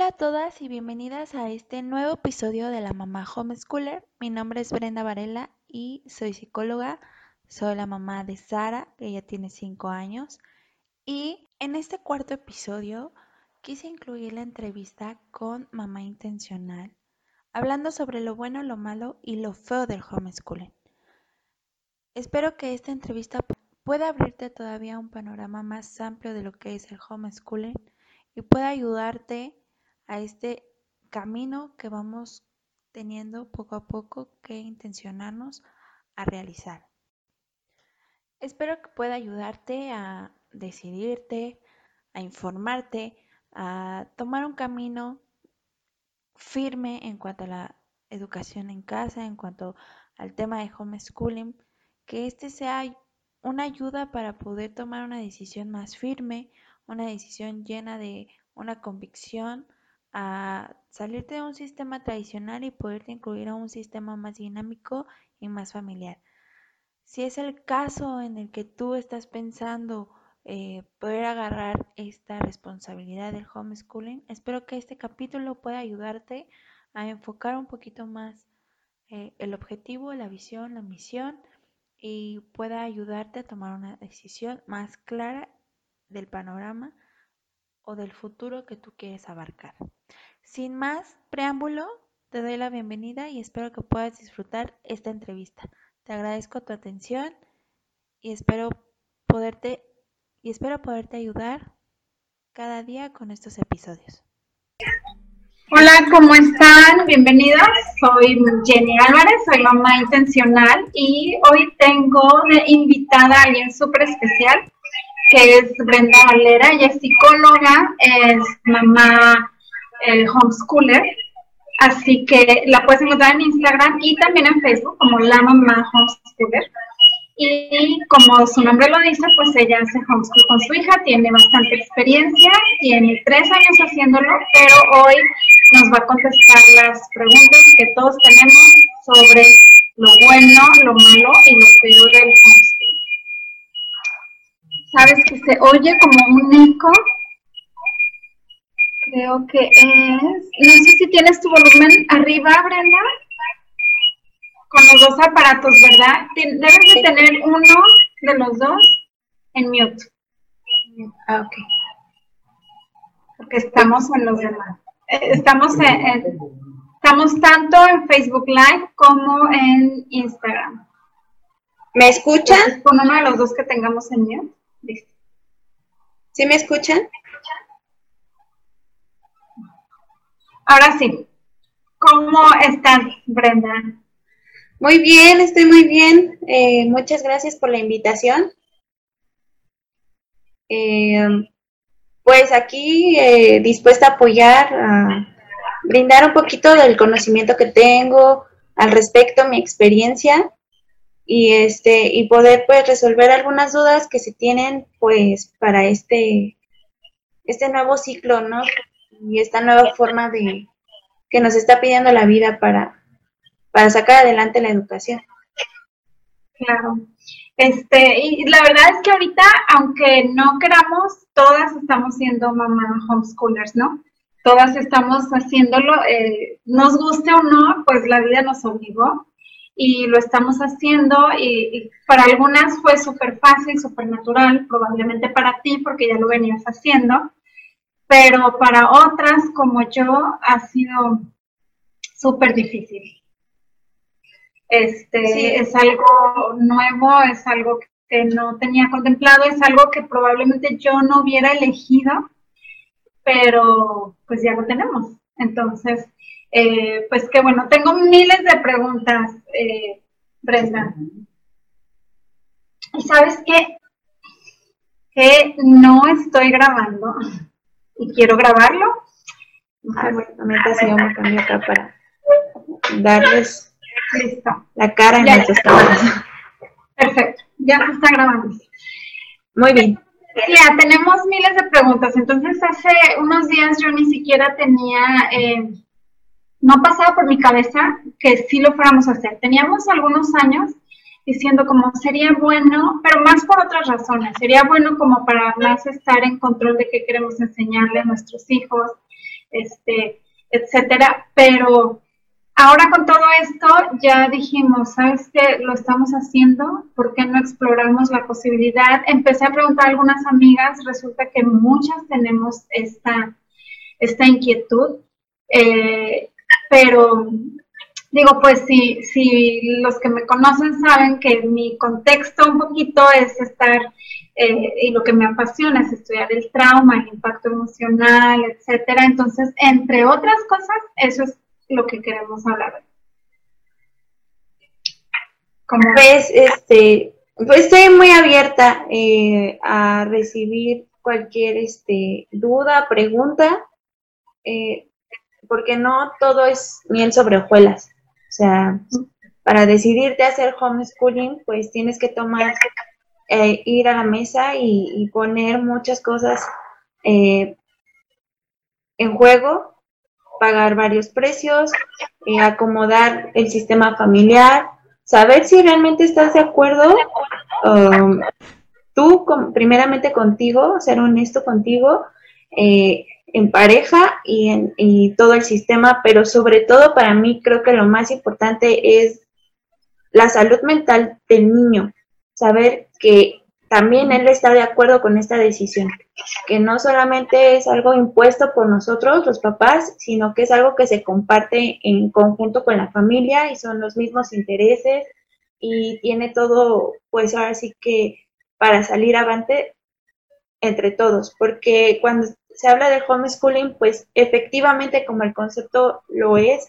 Hola a todas y bienvenidas a este nuevo episodio de la Mamá Homeschooler. Mi nombre es Brenda Varela y soy psicóloga. Soy la mamá de Sara, que ya tiene 5 años. Y en este cuarto episodio quise incluir la entrevista con Mamá Intencional, hablando sobre lo bueno, lo malo y lo feo del homeschooling. Espero que esta entrevista pueda abrirte todavía un panorama más amplio de lo que es el homeschooling y pueda ayudarte a este camino que vamos teniendo poco a poco que intencionarnos a realizar. Espero que pueda ayudarte a decidirte, a informarte, a tomar un camino firme en cuanto a la educación en casa, en cuanto al tema de homeschooling, que este sea una ayuda para poder tomar una decisión más firme, una decisión llena de una convicción a salirte de un sistema tradicional y poderte incluir a un sistema más dinámico y más familiar. Si es el caso en el que tú estás pensando eh, poder agarrar esta responsabilidad del homeschooling, espero que este capítulo pueda ayudarte a enfocar un poquito más eh, el objetivo, la visión, la misión y pueda ayudarte a tomar una decisión más clara del panorama o del futuro que tú quieres abarcar. Sin más preámbulo, te doy la bienvenida y espero que puedas disfrutar esta entrevista. Te agradezco tu atención y espero poderte y espero poderte ayudar cada día con estos episodios. Hola, ¿cómo están? Bienvenidos. Soy Jenny Álvarez, soy mamá intencional y hoy tengo de invitada a alguien súper especial que es Brenda Valera. Ella es psicóloga, es mamá el homeschooler. Así que la puedes encontrar en Instagram y también en Facebook como La Mamá Homeschooler. Y como su nombre lo dice, pues ella hace homeschool con su hija, tiene bastante experiencia, tiene tres años haciéndolo, pero hoy nos va a contestar las preguntas que todos tenemos sobre lo bueno, lo malo y lo peor del homeschool. ¿Sabes que se oye como un eco? Creo que es. No sé si tienes tu volumen arriba, Brenda. Con los dos aparatos, ¿verdad? Debes de tener uno de los dos en mute. Ah, ok. Porque estamos en los demás. Eh, estamos en, estamos tanto en Facebook Live como en Instagram. ¿Me escuchan? con uno de los dos que tengamos en mute. Listo. ¿Sí me escuchan? Ahora sí, ¿cómo estás, Brenda? Muy bien, estoy muy bien. Eh, muchas gracias por la invitación. Eh, pues aquí eh, dispuesta a apoyar, a brindar un poquito del conocimiento que tengo al respecto, mi experiencia y este y poder pues resolver algunas dudas que se tienen pues para este este nuevo ciclo, ¿no? y esta nueva forma de que nos está pidiendo la vida para, para sacar adelante la educación. Claro. Este, y la verdad es que ahorita, aunque no queramos, todas estamos siendo mamá homeschoolers, ¿no? Todas estamos haciéndolo, eh, nos guste o no, pues la vida nos obligó y lo estamos haciendo y, y para algunas fue súper fácil, súper natural, probablemente para ti porque ya lo venías haciendo, pero para otras como yo ha sido súper difícil. Este es algo nuevo, es algo que no tenía contemplado, es algo que probablemente yo no hubiera elegido, pero pues ya lo tenemos. Entonces, eh, pues que bueno, tengo miles de preguntas, eh, Brenda. ¿Y sabes qué? Que no estoy grabando y quiero grabarlo. Ah, yo me cambio acá para darles la cara en cámaras. Perfecto, ya se está grabando. Muy bien. Ya, tenemos miles de preguntas. Entonces, hace unos días yo ni siquiera tenía, eh, no pasaba por mi cabeza que sí lo fuéramos a hacer. Teníamos algunos años diciendo como sería bueno, pero más por otras razones, sería bueno como para más estar en control de qué queremos enseñarle a nuestros hijos, este, etcétera, pero ahora con todo esto ya dijimos, ¿sabes qué? Lo estamos haciendo, ¿por qué no exploramos la posibilidad? Empecé a preguntar a algunas amigas, resulta que muchas tenemos esta, esta inquietud, eh, pero digo, pues si, si los que me conocen saben que mi contexto un poquito es estar, eh, y lo que me apasiona es estudiar el trauma, el impacto emocional, etcétera. Entonces, entre otras cosas, eso es lo que queremos hablar. Como ves, este, pues estoy muy abierta eh, a recibir cualquier este, duda, pregunta, eh, porque no todo es miel sobre hojuelas. O sea, para decidirte hacer homeschooling, pues tienes que tomar, eh, ir a la mesa y, poner muchas cosas en juego pagar varios precios, eh, acomodar el sistema familiar, saber si realmente estás de acuerdo, um, tú primeramente contigo, ser honesto contigo, eh, en pareja y en todo el sistema, pero sobre todo para mí creo que lo más importante es la salud mental del niño, saber que también él está de acuerdo con esta decisión, que no solamente es algo impuesto por nosotros, los papás, sino que es algo que se comparte en conjunto con la familia y son los mismos intereses y tiene todo, pues ahora sí que para salir avante entre todos, porque cuando se habla de homeschooling, pues efectivamente como el concepto lo es,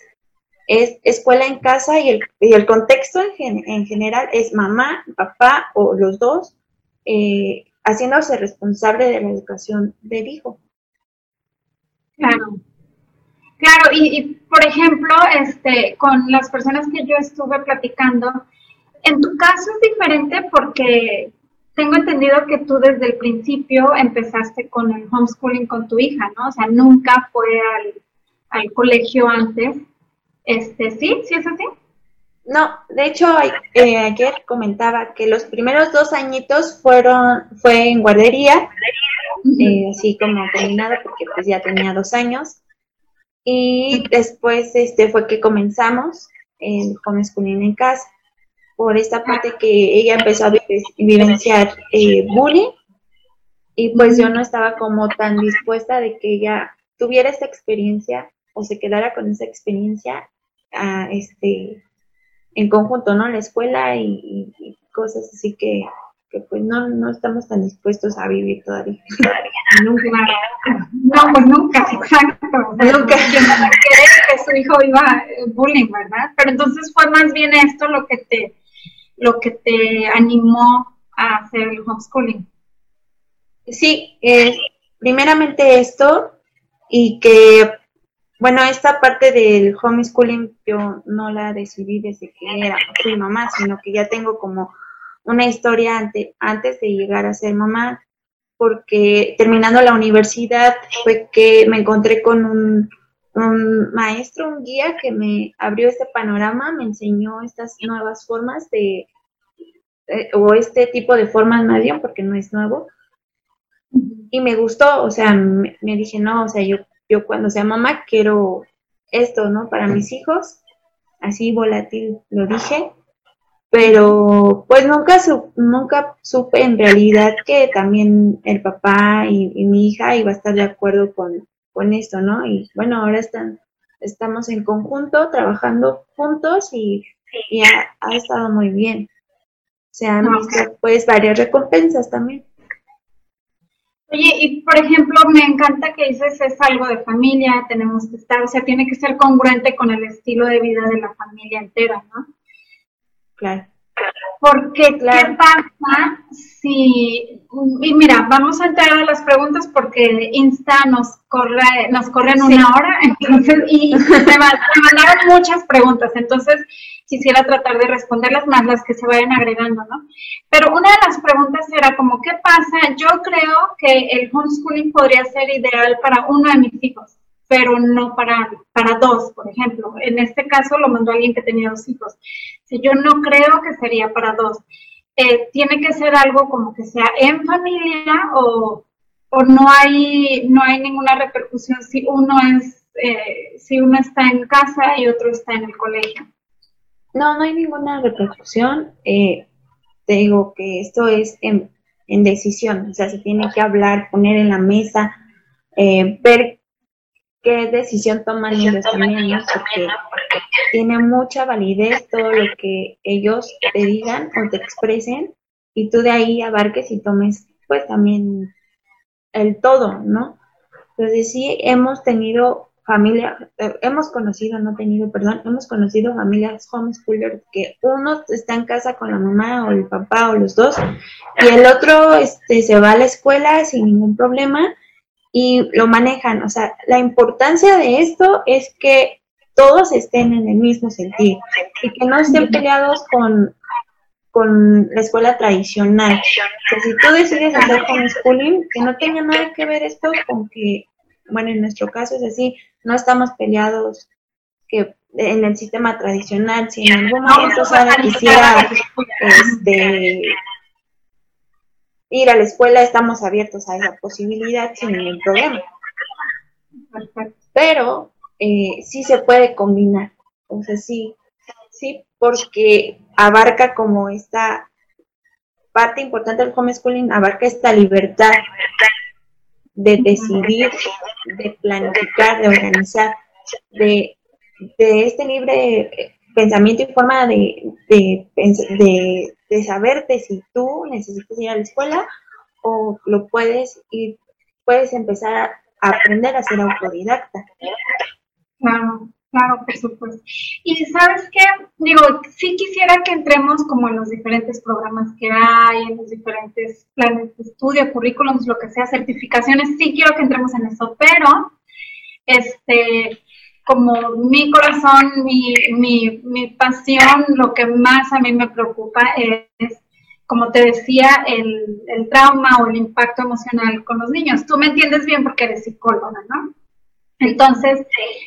es escuela en casa y el, y el contexto en, en general es mamá, papá o los dos eh, haciéndose responsable de la educación del hijo. Claro. Claro, y, por ejemplo, este, con las personas que yo estuve platicando, en tu caso es diferente porque tengo entendido que tú desde el principio empezaste con el homeschooling con tu hija, ¿no? O sea, nunca fue al, al colegio antes. Este, ¿sí? ¿Sí es así? No, de hecho eh, ayer comentaba que los primeros dos añitos fueron fue en guardería, eh, así como terminado porque pues ya tenía dos años y después este fue que comenzamos en homeschooling en casa por esta parte que ella empezó a vivenciar eh, bullying y pues yo no estaba como tan dispuesta de que ella tuviera esta experiencia o se quedara con esa experiencia a este en conjunto, ¿no? La escuela y, cosas así que, pues no, no estamos tan dispuestos a vivir todavía. nunca. No, pues nunca, exacto. nunca. que su hijo viva bullying, ¿verdad? Pero entonces fue más bien esto lo que te, lo que te animó a hacer el homeschooling. Sí, eh, primeramente esto y que bueno, esta parte del homeschooling yo no la decidí desde que era fui mamá, sino que ya tengo como una historia ante, antes de llegar a ser mamá, porque terminando la universidad fue que me encontré con un, maestro, un guía que me abrió este panorama, me enseñó estas nuevas formas de, o este tipo de formas más bien, porque no es nuevo, y me gustó, o sea, me, dije, no, o sea, yo yo cuando sea mamá quiero esto, ¿no? Para mis hijos, así volátil lo dije, pero pues nunca, nunca supe en realidad que también el papá y, mi hija iba a estar de acuerdo con, con esto, ¿no? Y bueno, ahora están, estamos en conjunto, trabajando juntos y, ha, estado muy bien. Se han visto pues varias recompensas también. Oye, y por ejemplo, me encanta que dices es algo de familia, tenemos que estar, o sea, tiene que ser congruente con el estilo de vida de la familia entera, ¿no? Claro. Porque, ¿qué pasa si, y mira, vamos a entrar a las preguntas porque Insta nos corre, nos corre en una hora, entonces, y me mandaron muchas preguntas, entonces quisiera tratar de responderlas más las que se vayan agregando, ¿no? Pero una de las preguntas era como, ¿qué pasa? Yo creo que el homeschooling podría ser ideal para uno de mis hijos, pero no para, para dos, por ejemplo. En este caso lo mandó alguien que tenía dos hijos. Si yo no creo que sería para dos. Eh, tiene que ser algo como que sea en familia o o no hay, no hay ninguna repercusión si uno es, eh, si uno está en casa y otro está en el colegio. No, no hay ninguna repercusión. Eh, te digo que esto es en, en, decisión, o sea, se tiene que hablar, poner en la mesa, eh, ver qué decisión toman ellos también, porque tiene mucha validez todo lo que ellos te digan o te expresen y tú de ahí abarques y tomes pues también el todo, ¿no? Entonces sí hemos tenido familia, eh, hemos conocido, no tenido, perdón, hemos conocido familias homeschoolers que uno está en casa con la mamá o el papá o los dos y el otro este, se va a la escuela sin ningún problema y lo manejan. O sea, la importancia de esto es que todos estén en el mismo sentido y que no estén peleados con, con la escuela tradicional. O si tú decides hacer homeschooling, que no tenga nada que ver esto con que, bueno, en nuestro caso es así, no estamos peleados que en el sistema tradicional, si en algún momento Sara quisiera este, ir a la escuela, estamos abiertos a esa posibilidad sin ningún problema. Pero eh, sí se puede combinar, o sea, sí, sí, porque abarca como esta parte importante del homeschooling, abarca esta libertad de decidir, de planificar, de organizar, de, de este libre pensamiento y forma de, de, de, de, saberte si tú necesitas ir a la escuela o lo puedes ir, puedes empezar a aprender a ser autodidacta. Claro, claro, por supuesto. Y sabes qué, digo, sí quisiera que entremos como en los diferentes programas que hay, en los diferentes planes de estudio, currículums, lo que sea, certificaciones, sí quiero que entremos en eso, pero este como mi corazón, mi, mi, mi pasión, lo que más a mí me preocupa es, como te decía, el, el, trauma o el impacto emocional con los niños. Tú me entiendes bien porque eres psicóloga, ¿no? Entonces,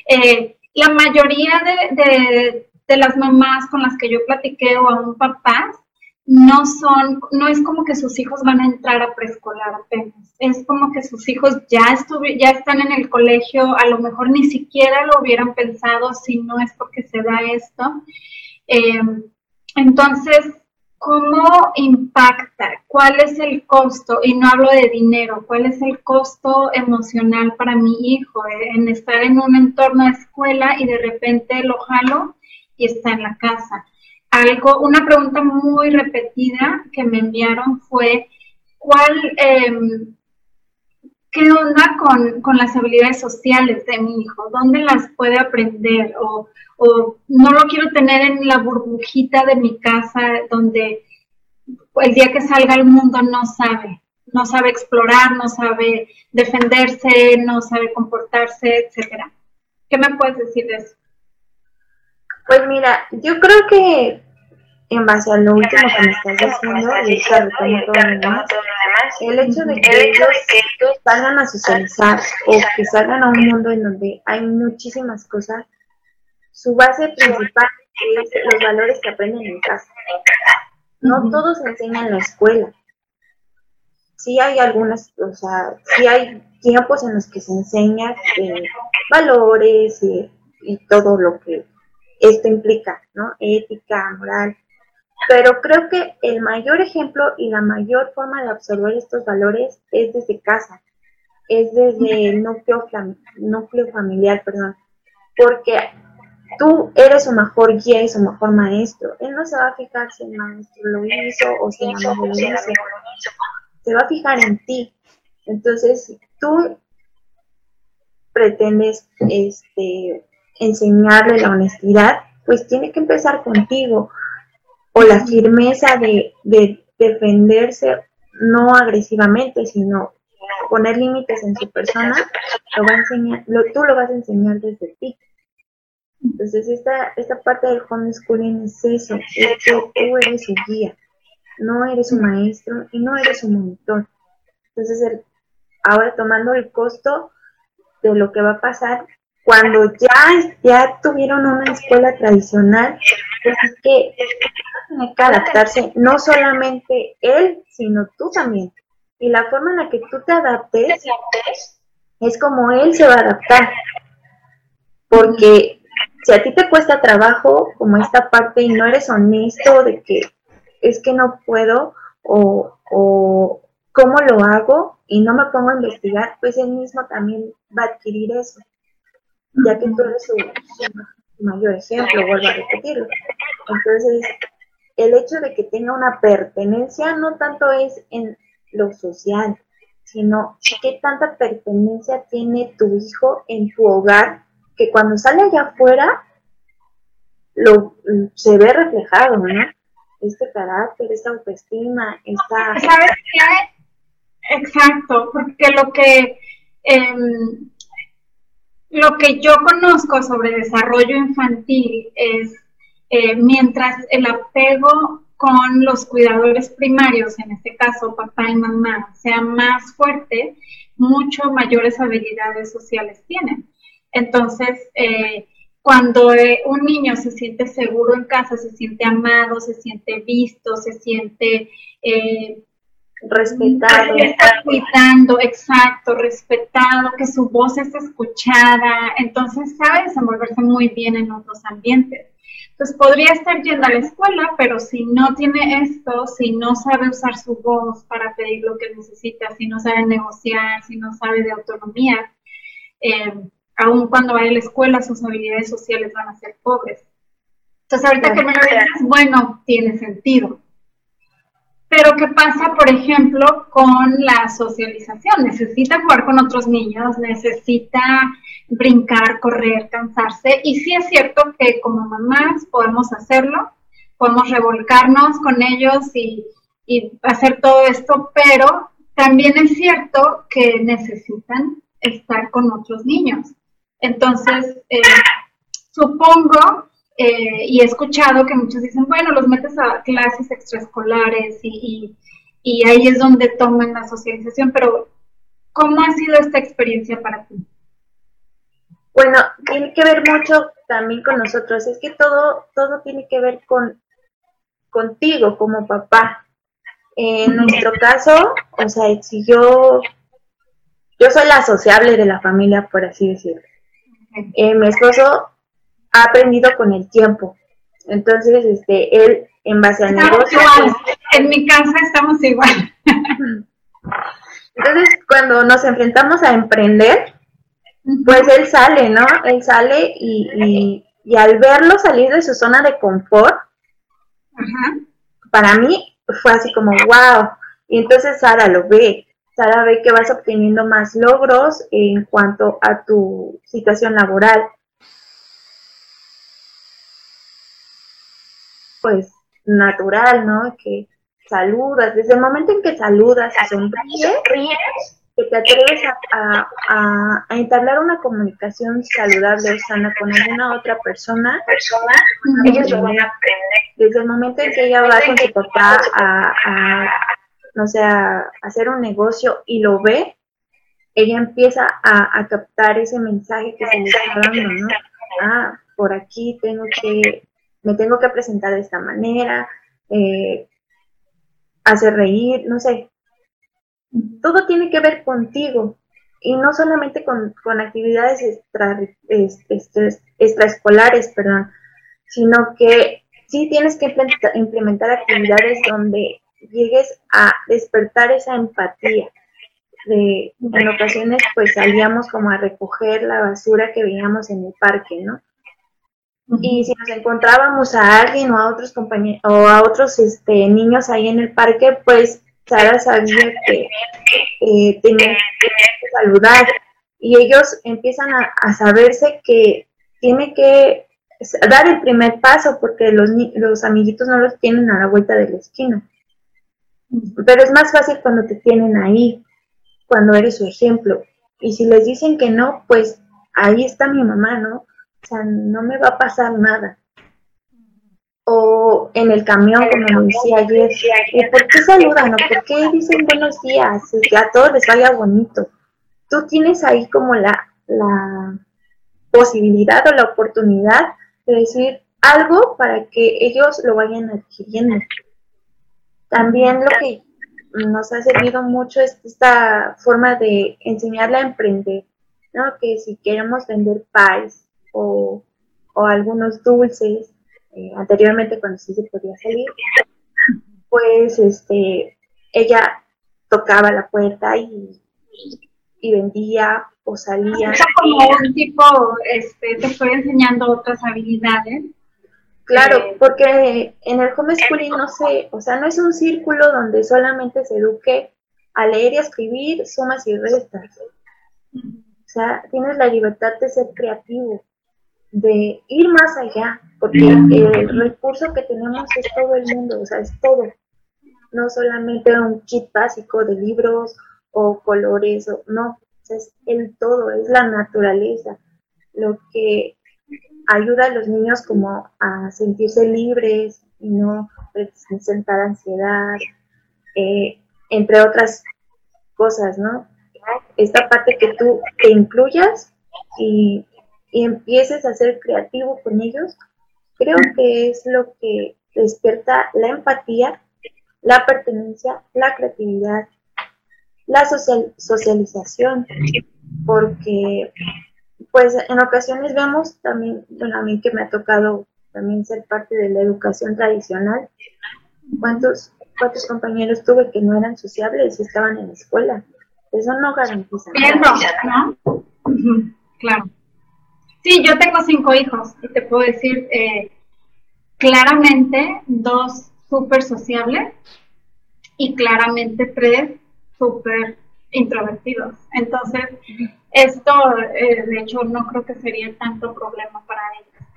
eh, la mayoría de, de, de, las mamás con las que yo platiqué o aún papás no son, no es como que sus hijos van a entrar a preescolar apenas, es como que sus hijos ya, ya están en el colegio, a lo mejor ni siquiera lo hubieran pensado si no es porque se da esto. Em, entonces, ¿cómo impacta? ¿Cuál es el costo? Y no hablo de dinero, ¿cuál es el costo emocional para mi hijo en estar en un entorno de escuela y de repente lo jalo y está en la casa? Algo, una pregunta muy repetida que me enviaron fue, ¿cuál, em, qué onda con, las habilidades sociales de mi hijo? ¿Dónde las puede aprender? O, o no lo quiero tener en la burbujita de mi casa donde el día que salga al mundo no sabe, no sabe explorar, no sabe defenderse, no sabe comportarse, etcétera. ¿Qué me puedes decir de eso? Pues mira, yo creo que en base a lo último que me estás diciendo, y todo lo demás, el hecho de que ellos salgan a socializar o que salgan a un mundo en donde hay muchísimas cosas, su base principal es los valores que aprenden en casa. No todos enseñan en la escuela. Sí hay algunas, o sea, sí hay tiempos en los que se enseña eh, valores y, y todo lo que esto implica, ¿no? Ética, moral, pero creo que el mayor ejemplo y la mayor forma de absorber estos valores es desde casa, es desde el núcleo, núcleo familiar, perdón, porque tú eres su mejor guía y su mejor maestro. Él no se va a fijar si el maestro lo hizo o si la mamá lo hizo, se va a fijar en ti. Entonces, si tú pretendes este, enseñarle la honestidad, pues tiene que empezar contigo o la firmeza de, defenderse no agresivamente, sino poner límites en su persona, lo va a enseñar, lo, tú lo vas a enseñar desde ti. Entonces, esta, esta parte del homeschooling es eso, es que tú eres su guía, no eres su maestro y no eres su monitor. Entonces, ahora tomando el costo de lo que va a pasar, cuando ya, ya tuvieron una escuela tradicional, pues es que tiene que adaptarse no solamente él, sino tú también. Y la forma en la que tú te adaptes es como él se va a adaptar. Porque si a ti te cuesta trabajo como esta parte y no eres honesto de que es que no puedo o, o cómo lo hago y no me pongo a investigar, pues él mismo también va a adquirir eso, ya que tú eres su, mayor ejemplo, vuelvo a repetirlo. Entonces, el hecho de que tenga una pertenencia no tanto es en lo social, sino qué tanta pertenencia tiene tu hijo en tu hogar, que cuando sale allá afuera lo, se ve reflejado, ¿no? Este carácter, esta autoestima, esta... ¿Sabes qué? Exacto, porque lo que... Em, lo que yo conozco sobre desarrollo infantil es eh, mientras el apego con los cuidadores primarios, en este caso papá y mamá, sea más fuerte, mucho mayores habilidades sociales tienen. Entonces, eh, cuando eh, un niño se siente seguro en casa, se siente amado, se siente visto, se siente respetado. cuidando, exacto, respetado, que su voz es escuchada, entonces sabe desenvolverse muy bien en otros ambientes. Entonces podría estar yendo a la escuela, pero si no tiene esto, si no sabe usar su voz para pedir lo que necesita, si no sabe negociar, si no sabe de autonomía, eh, aun cuando vaya a la escuela sus habilidades sociales van a ser pobres. Entonces ahorita que me lo dices, bueno, tiene sentido. Pero ¿qué pasa, por ejemplo, con la socialización? Necesita jugar con otros niños, necesita brincar, correr, cansarse. Y sí es cierto que como mamás podemos hacerlo, podemos revolcarnos con ellos y, hacer todo esto, pero también es cierto que necesitan estar con otros niños. Entonces, eh, supongo eh, y he escuchado que muchos dicen, bueno, los metes a clases extraescolares y, y, ahí es donde toman la socialización, pero ¿cómo ha sido esta experiencia para ti? Bueno, tiene que ver mucho también con nosotros, es que todo, todo tiene que ver con contigo como papá. En nuestro caso, o sea, si yo, yo soy la sociable de la familia, por así decirlo. Eh, mi esposo ha aprendido con el tiempo. Entonces, este, él, en base al negocio... Pues, en mi casa estamos igual. Entonces, cuando nos enfrentamos a emprender, pues él sale, ¿no? Él sale y, y, al verlo salir de su zona de confort, para mí fue así como, wow. Y entonces Sara lo ve. Sara ve que vas obteniendo más logros en cuanto a tu situación laboral. Pues natural, ¿no? Que saludas, desde el momento en que saludas y sonríes, que te atreves a, a, entablar una comunicación saludable o sana con alguna otra persona, ellos lo van a aprender. Desde el momento en que ella va con su papá a, no sé, a hacer un negocio y lo ve, ella empieza a, captar ese mensaje que se le está dando, ¿no? Ah, por aquí tengo que me tengo que presentar de esta manera, eh, hacer reír, no sé. Todo tiene que ver contigo y no solamente con, actividades extra, extraescolares, perdón, sino que sí tienes que implementar actividades donde llegues a despertar esa empatía. En ocasiones pues salíamos como a recoger la basura que veíamos en el parque, ¿no? Y si nos encontrábamos a alguien o a otros compañeros o a otros este, niños ahí en el parque, pues Sara sabía que eh, tenía que saludar y ellos empiezan a, saberse que tiene que dar el primer paso porque los, los amiguitos no los tienen a la vuelta de la esquina. Pero es más fácil cuando te tienen ahí, cuando eres su ejemplo. Y si les dicen que no, pues ahí está mi mamá, ¿no? O sea, no me va a pasar nada. O en el camión, como me decía ayer, ¿por qué saludan o por qué dicen buenos días? Que a todos les vaya bonito. Tú tienes ahí como la, la posibilidad o la oportunidad de decir algo para que ellos lo vayan adquiriendo. También lo que nos ha servido mucho esta forma de enseñarle a emprender, ¿no? Que si queremos vender pies o, algunos dulces, eh, anteriormente cuando sí se podía salir, pues este, ella tocaba la puerta y, y vendía o salía. Es como un tipo, este, te estoy enseñando otras habilidades Claro, eh, porque en el homeschooling no sé, o sea, no es un círculo donde solamente se eduque a leer y a escribir sumas y restas. O sea, tienes la libertad de ser creativo, de ir más allá, porque el recurso que tenemos es todo el mundo, o sea, es todo. No solamente un kit básico de libros o colores, o, no, es el todo, es la naturaleza. Lo que ayuda a los niños como a sentirse libres y no presentar ansiedad, eh, entre otras cosas, ¿no? Esta parte que tú te incluyas y, y empieces a ser creativo con ellos, creo que es lo que despierta la empatía, la pertenencia, la creatividad, la social, socialización, porque pues en ocasiones vemos también, bueno, a mí que me ha tocado también ser parte de la educación tradicional, ¿cuántos, cuántos compañeros tuve que no eran sociables y estaban en la escuela? Eso no garantiza nada. Claro. Sí, yo tengo cinco hijos y te puedo decir eh, claramente dos súper sociables y claramente tres súper introvertidos. Entonces, esto, eh, de hecho, no creo que sería tanto problema para ellos.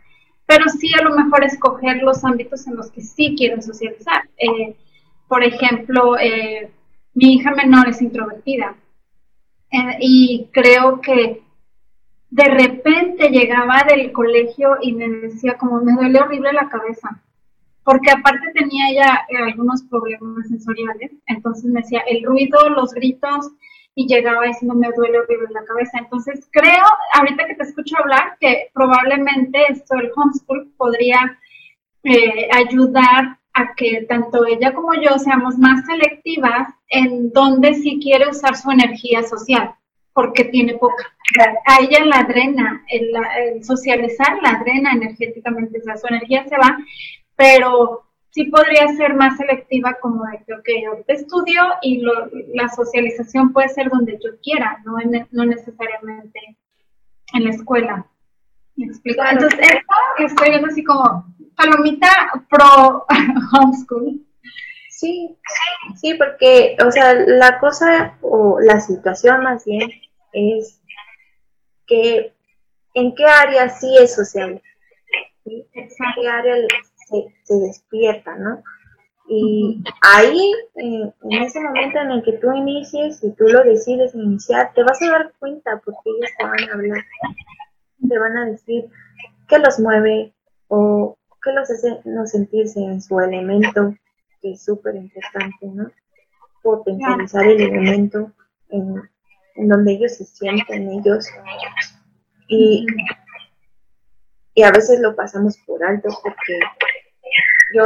Pero sí a lo mejor escoger los ámbitos en los que sí quieren socializar. Eh, por ejemplo, mi hija menor es introvertida y creo que de repente llegaba del colegio y me decía como me duele horrible la cabeza porque aparte tenía ella algunos problemas sensoriales, entonces me decía el ruido, los gritos, y llegaba diciendo me duele horrible la cabeza. Entonces creo, ahorita que te escucho hablar, que probablemente esto del homeschool podría eh, ayudar a que tanto ella como yo seamos más selectivas en donde sí quiere usar su energía social, porque tiene poca. A ella la drena, el, socializar la drena energéticamente, o sea, su energía se va, pero sí podría ser más selectiva como de que, ok, ahorita estudio y la socialización puede ser donde yo quiera, no, no necesariamente en la escuela. ¿Me explico? Entonces, esto estoy viendo así como palomita pro homeschool. Sí, sí, porque, o sea, la cosa o la situación más bien es que en qué área sí es social. ¿En qué área se, despierta, ¿no? Y ahí, en ese momento en el que tú inicies y tú lo decides iniciar, te vas a dar cuenta porque ellos te van a hablar, te van a decir qué los mueve o qué los hace no sentirse en su elemento, que es súper importante, ¿no? Potencializar el elemento en, en, donde ellos se sienten ellos. Y, y a veces lo pasamos por alto porque yo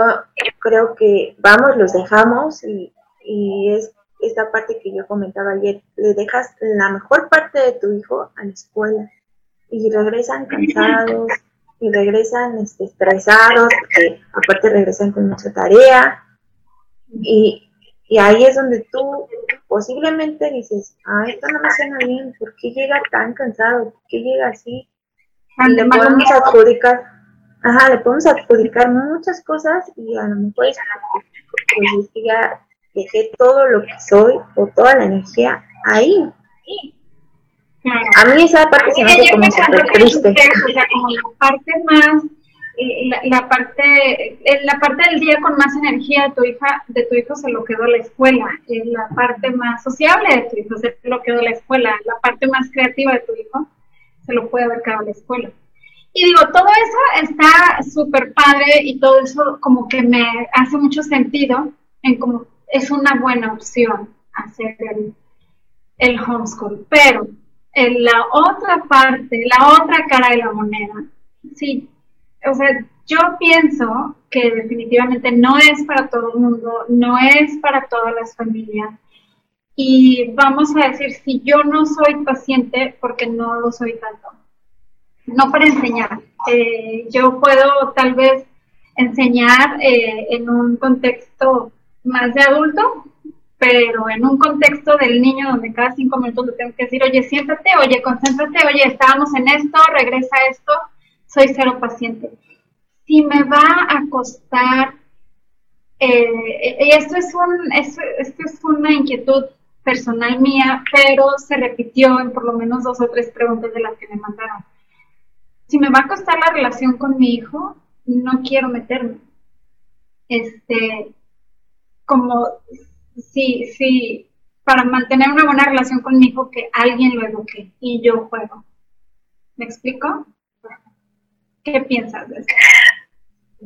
creo que vamos, los dejamos y, es esta parte que yo comentaba ayer, le dejas la mejor parte de tu hijo a la escuela y regresan cansados y regresan este, estresados, porque aparte regresan con mucha tarea y, ahí es donde tú posiblemente dices, ah, esto no me suena bien, ¿por qué llega tan cansado? ¿Por qué llega así? Y le podemos adjudicar Ajá, le podemos adjudicar muchas cosas y a lo mejor es pues que ya dejé todo lo que soy o toda la energía ahí. A mí esa parte se me hace como súper triste. O sea, como la parte más, eh, la, parte, eh, la parte del día con más energía de tu hija, de tu hijo se lo quedó la escuela, la parte más sociable de tu hijo se lo quedó la escuela, la parte más creativa de tu hijo se lo puede haber quedado la escuela. Y digo, todo eso está súper padre y todo eso como que me hace mucho sentido en como es una buena opción hacer el, el homeschool. Pero en la otra parte, la otra cara de la moneda, sí, o sea, yo pienso que definitivamente no es para todo el mundo, no es para todas las familias. Y vamos a decir, si yo no soy paciente, porque no lo soy tanto, no para enseñar. Eh, yo puedo tal vez enseñar eh, en un contexto más de adulto, pero en un contexto del niño donde cada cinco minutos le tengo que decir, oye, siéntate, oye, concéntrate, oye, estábamos en esto, regresa a esto, soy cero paciente. Si me va a costar, eh, esto es, un, esto, esto es una inquietud personal mía, pero se repitió en por lo menos dos o tres preguntas de las que me mandaron. Si me va a costar la relación con mi hijo, no quiero meterme. Este, como sí, sí, para mantener una buena relación con mi hijo, que alguien lo eduque y yo juego. ¿Me explico? ¿Qué piensas de eso?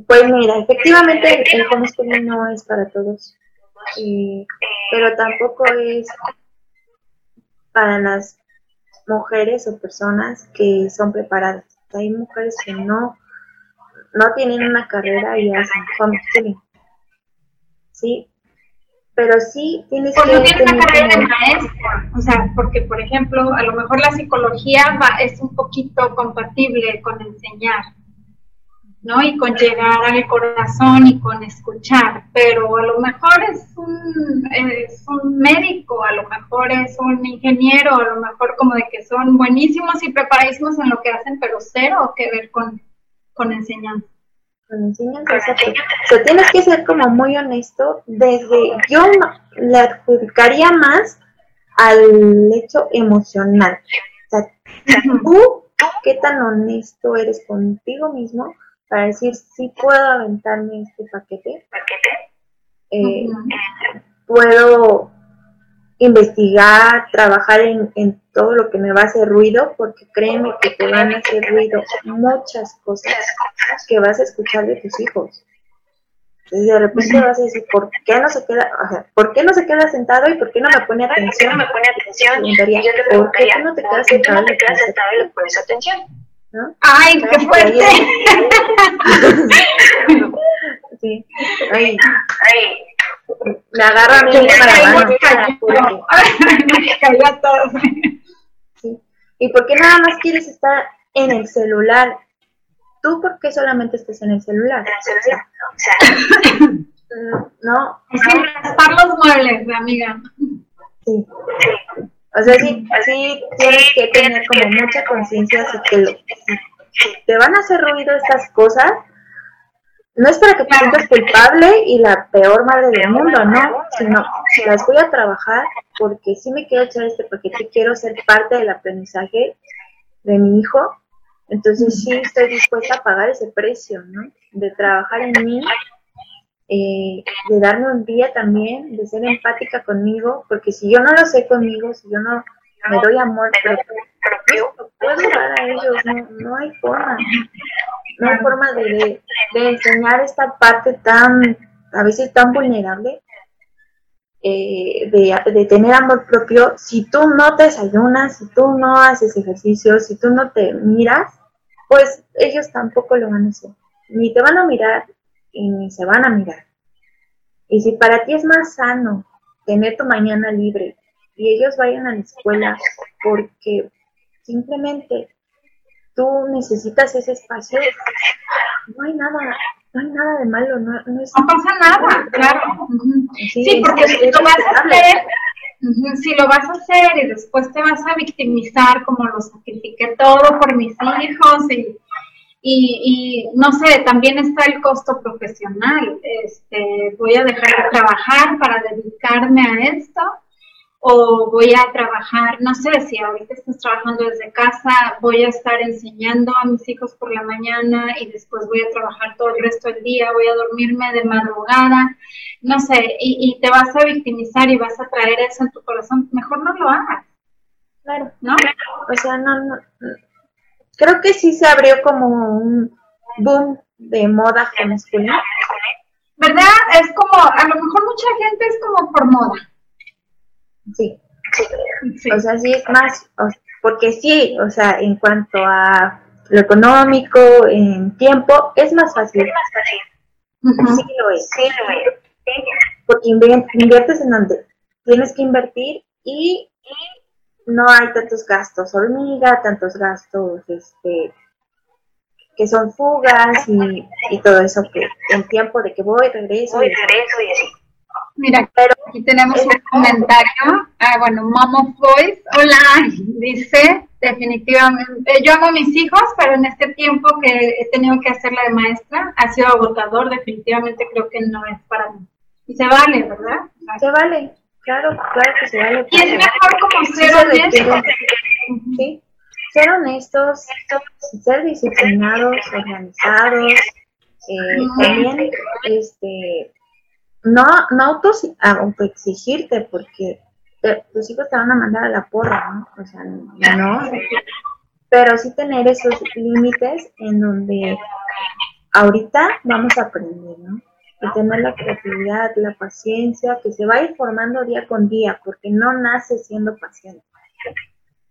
Pues mira, efectivamente el homeschooling no es para todos, pero tampoco es para las mujeres o personas que son preparadas. Hay mujeres que no, no tienen una carrera y hacen homeschooling. ¿Sí? Pero sí tienes que... tienes una carrera de maestra, o sea, porque por ejemplo, a lo mejor la psicología va, es un poquito compatible con enseñar, ¿no? Y con llegar al corazón y con escuchar, pero a lo mejor es un, es un médico, a lo mejor es un ingeniero, a lo mejor como de que son buenísimos y preparadísimos en lo que hacen, pero cero que ver con, con enseñanza con enseñanza. O sea, tienes que ser como muy honesto desde, yo le adjudicaría más al hecho emocional. O sea, tú, qué tan honesto eres contigo mismo para decir, si puedo aventarme este paquete, eh, puedo investigar, trabajar en, en, todo lo que me va a hacer ruido, porque créeme que te van a hacer ruido muchas cosas que vas a escuchar de tus hijos. Entonces de repente vas a decir, ¿por qué no se queda, o sea, ¿por qué no se queda sentado y por qué no me pone atención? ¿Por qué no me pone atención? Y yo te ¿por qué no te quedas sentado, no te quedas sentado y le pones atención? ¿No? ¡Ay, qué fuerte! sí. Ay. Ay me agarra a mí ¿Y por qué nada más quieres estar en el celular? ¿Tú por qué solamente estás en el celular? no. Es que raspar los muebles, amiga. Sí. O sea, sí, sí tienes que tener como mucha conciencia de que si te van a hacer ruido estas cosas, no es para que te sientas culpable y la peor madre del mundo, no, sino las voy a trabajar porque sí me quiero echar este paquete, quiero ser parte del aprendizaje de mi hijo, entonces sí estoy dispuesta a pagar ese precio, ¿no? De trabajar en mí, eh, de darme un día también, de ser empática conmigo, porque si yo no lo sé conmigo, si yo no me doy amor propio, no puedo dar a ellos, no, no hay forma no hay forma de, enseñar esta parte tan, a veces tan vulnerable, eh, de, tener amor propio, si tú no te desayunas, si tú no haces ejercicio, si tú no te miras, pues ellos tampoco lo van a hacer. Ni te van a mirar y ni se van a mirar. Y si para ti es más sano tener tu mañana libre y ellos vayan a la escuela porque simplemente tú necesitas ese espacio, no hay nada, no hay nada de malo, no, no, pasa nada, claro. Sí, porque si lo vas a hacer, si lo vas a hacer y después te vas a victimizar como lo sacrifiqué todo por mis hijos y, y, no sé, también está el costo profesional. Este, voy a dejar de trabajar para dedicarme a esto o voy a trabajar, no sé, si ahorita estás trabajando desde casa, voy a estar enseñando a mis hijos por la mañana y después voy a trabajar todo el resto del día, voy a dormirme de madrugada, no sé, y, te vas a victimizar y vas a traer eso en tu corazón, mejor no lo hagas. Claro, ¿no? O sea, no, no, creo que sí se abrió como un boom de moda homeschooling. ¿Verdad? Es como, a lo mejor mucha gente es como por moda Sí. O sea, sí es más, porque sí, o sea, en cuanto a lo económico, en tiempo, es más fácil. Es más fácil. Sí lo es. Sí, lo es. Sí. Porque invi- inviertes en donde tienes que invertir y no hay tantos gastos hormiga, tantos gastos este que son fugas y, y todo eso que en tiempo de que voy, regreso. Voy, y- regreso y así. Mira, aquí tenemos un comentario. Ah, bueno, Mamo Voice. Hola, dice, definitivamente. Yo amo a mis hijos, pero en este tiempo que he tenido que hacerla de maestra, ha sido agotador. Definitivamente creo que no es para mí. Y se vale, ¿verdad? Se vale, claro, claro que se vale. Y es mejor como ser se honesto. requiere, sí, ser honestos, ser disciplinados, organizados, eh, también este no, no autos, autoexigirte porque te- tus hijos te van a mandar a la porra, ¿no? O sea, no, pero sí tener esos límites en donde ahorita vamos a aprender, ¿no? Y tener la creatividad, la paciencia, que se va a ir formando día con día, porque no nace siendo paciente,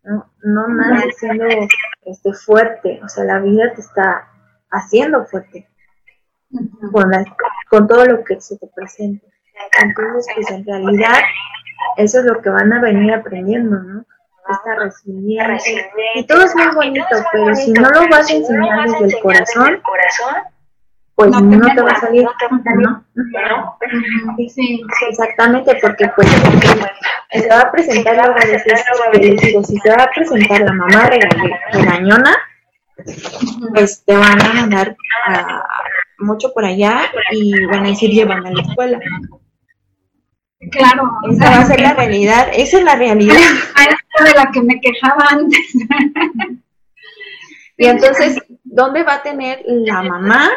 no, no nace siendo este, fuerte, o sea, la vida te está haciendo fuerte. Con, la- con todo lo que se te presenta. Entonces, pues en realidad, eso es lo que van a venir aprendiendo, ¿no? Esta resiliencia. Y todo es muy bonito, pero si no lo vas a enseñar desde el corazón, pues No no te te va a salir. no te va a salir. ¿no? ¿no? Ujú. Sí. Exactamente, porque pues se va a presentar luego a veces, que les digo, si se va a presentar la mamá regañona, pues te van a mandar a- mucho por allá y van a decir llévame a la escuela. Claro. Esa va a ser la realidad, esa es la realidad. De la que me quejaba antes. Y entonces, ¿dónde va a tener la mamá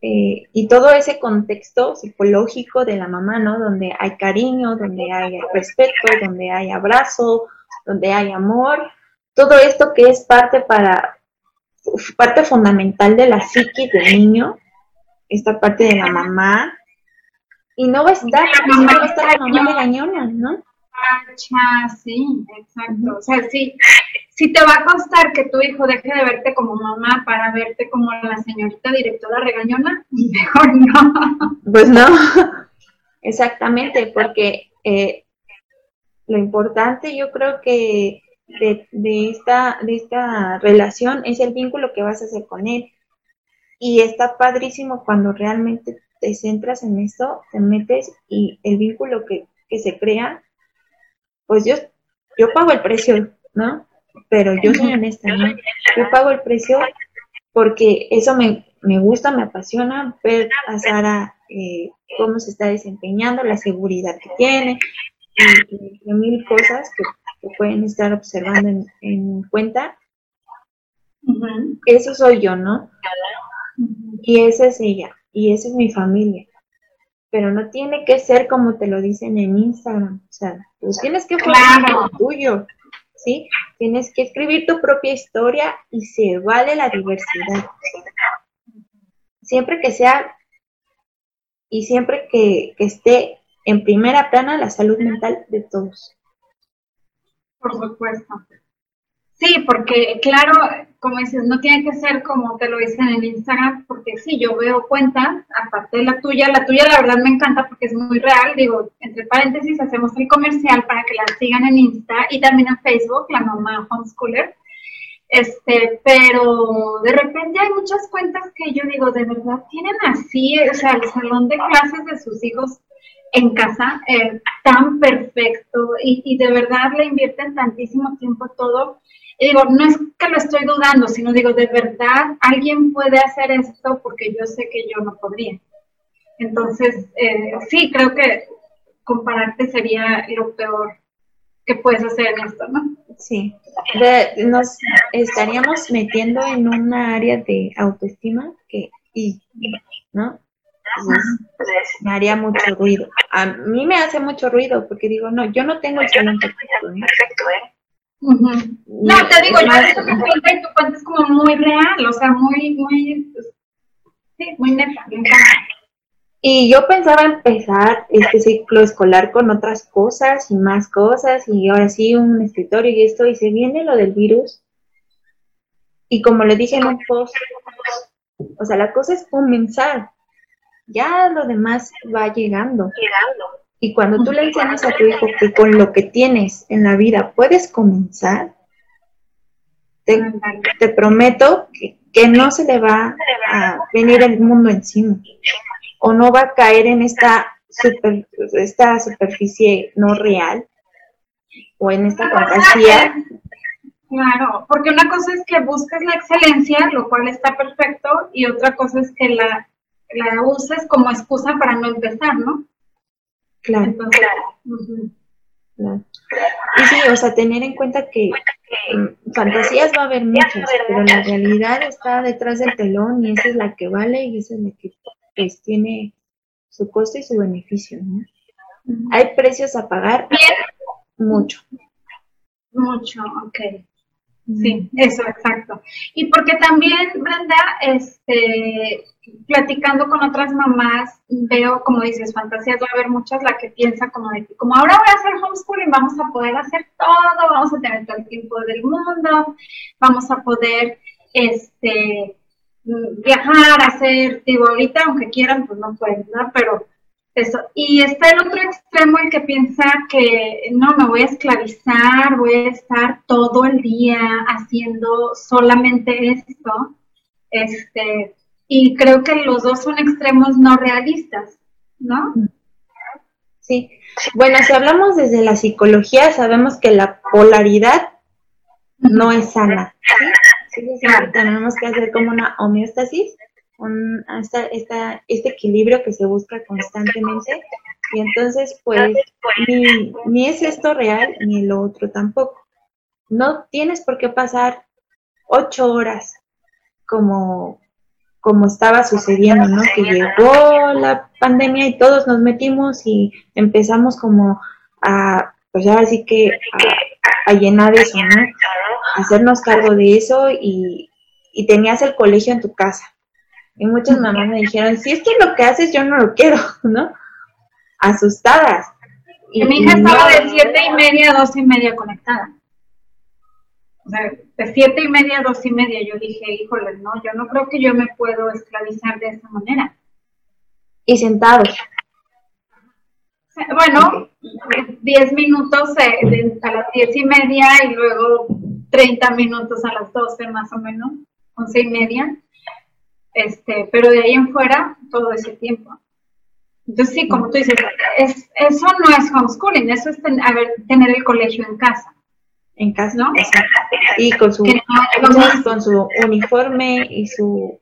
eh, y todo ese contexto psicológico de la mamá, ¿no? Donde hay cariño, donde hay respeto, donde hay abrazo, donde hay amor, todo esto que es parte para parte fundamental de la psiquis del niño, esta parte de la mamá, y no va a estar, La no mamá va a estar la mamá regañona, ¿no? Sí, exacto. O sea, sí, sí te va a costar que tu hijo deje de verte como mamá para verte como la señorita directora regañona, mejor no. Pues no, exactamente, porque eh, lo importante yo creo que de, de esta, de esta relación es el vínculo que vas a hacer con él. Y está padrísimo cuando realmente te centras en esto, te metes y el vínculo que, que se crea, pues yo, yo pago el precio, ¿no? Pero yo soy honesta, ¿no? Yo pago el precio porque eso me, me gusta, me apasiona ver a Sara eh, cómo se está desempeñando, la seguridad que tiene y, y- mil cosas que, que pueden estar observando en, en cuenta. Eso soy yo, ¿no? Y esa es ella, y esa es mi familia. Pero no tiene que ser como te lo dicen en Instagram. O sea, pues tienes que formar Claro. lo tuyo, ¿sí? Tienes que escribir tu propia historia y se vale la diversidad. Siempre que sea y siempre que, que esté en primera plana la salud mental de todos. Por supuesto. Sí, porque claro, como dices, no tiene que ser como te lo dicen en Instagram, porque sí, yo veo cuentas, aparte de la tuya, la tuya la verdad me encanta porque es muy real, digo, entre paréntesis hacemos el comercial para que la sigan en Insta y también en Facebook, la mamá homeschooler, este, pero de repente hay muchas cuentas que yo digo, de verdad tienen así, o sea, el salón de clases de sus hijos en casa eh, tan perfecto y, de verdad le invierten tantísimo tiempo todo. Y digo, no es que lo estoy dudando, sino digo, de verdad alguien puede hacer esto porque yo sé que yo no podría. Entonces, eh, sí, creo que compararte sería lo peor que puedes hacer en esto, ¿no? Sí, nos estaríamos metiendo en una área de autoestima que, y, ¿no? Me haría mucho ruido. A mí me hace mucho ruido porque digo, no, yo no tengo el no talento tengo perfecto, ¿no? perfecto, ¿eh? No, te digo, yo visto tu cuenta y tu cuenta es como muy real, o sea, muy, muy, pues, sí, muy neta. Y yo pensaba empezar este ciclo escolar con otras cosas y más cosas y ahora sí un escritorio y esto y se viene lo del virus Y como le dije en un post, o sea, la cosa es comenzar. Ya lo demás va llegando. Y cuando tú le enseñas a tu hijo que con lo que tienes en la vida puedes comenzar, te, te prometo que, que no se le va a venir el mundo encima. O no va a caer en esta, super, esta superficie no real o en esta fantasía. Claro, porque una cosa es que busques la excelencia, lo cual está perfecto, y otra cosa es que la, la uses como excusa para no empezar, ¿no? Claro, Entonces, claro. Y sí, o sea, tener en cuenta que mm, fantasías va a haber muchas, pero la realidad está detrás del telón y esa es la que vale y esa es la que pues, tiene su costo y su beneficio, ¿no? Hay precios a pagar mucho. Mucho, ok. Sí, eso, exacto. Y porque también, Brenda, este, platicando con otras mamás, veo, como dices, fantasías, va a haber muchas, la que piensa como de que, como ahora voy a hacer homeschooling, vamos a poder hacer todo, vamos a tener todo el tiempo del mundo, vamos a poder, este, mm, viajar, hacer, digo, ahorita, aunque quieran, pues no pueden, ¿no? Pero eso. Y está el otro extremo, el que piensa que no, me voy a esclavizar, voy a estar todo el día haciendo solamente esto. Este, y creo que los dos son extremos no realistas, ¿no? Sí. Bueno, si hablamos desde la psicología, sabemos que la polaridad no es sana. ¿sí? Sí, sí, sí, Tenemos que hacer como una homeostasis, un, esta, esta, este equilibrio que se busca constantemente. Y entonces, pues, ni, ni es esto real, ni lo otro tampoco. No tienes por qué pasar ocho horas como, como estaba sucediendo, ¿no? Que llegó la pandemia y todos nos metimos y empezamos como a, pues ahora sí que a llenar eso, ¿no? hacernos cargo de eso y, y tenías el colegio en tu casa. Y muchas mamás me dijeron, si es lo que haces, yo no lo quiero, ¿no? Asustadas. Y mi hija estaba de siete y media a dos y media conectada. O sea, de siete y media a dos y media yo dije, híjole, no, yo no creo que yo me puedo esclavizar de esa manera. Y sentados. Bueno, 10 minutos eh, a las diez y media y luego 30 minutos a las 12 más o menos, once y media. Este, pero de ahí en fuera, todo ese tiempo. Entonces, sí, como tú dices, es, eso no es homeschooling, eso es ten- a ver, tener el colegio en casa, En casa, ¿no? Y con su, Que no- entonces, con su uniforme y su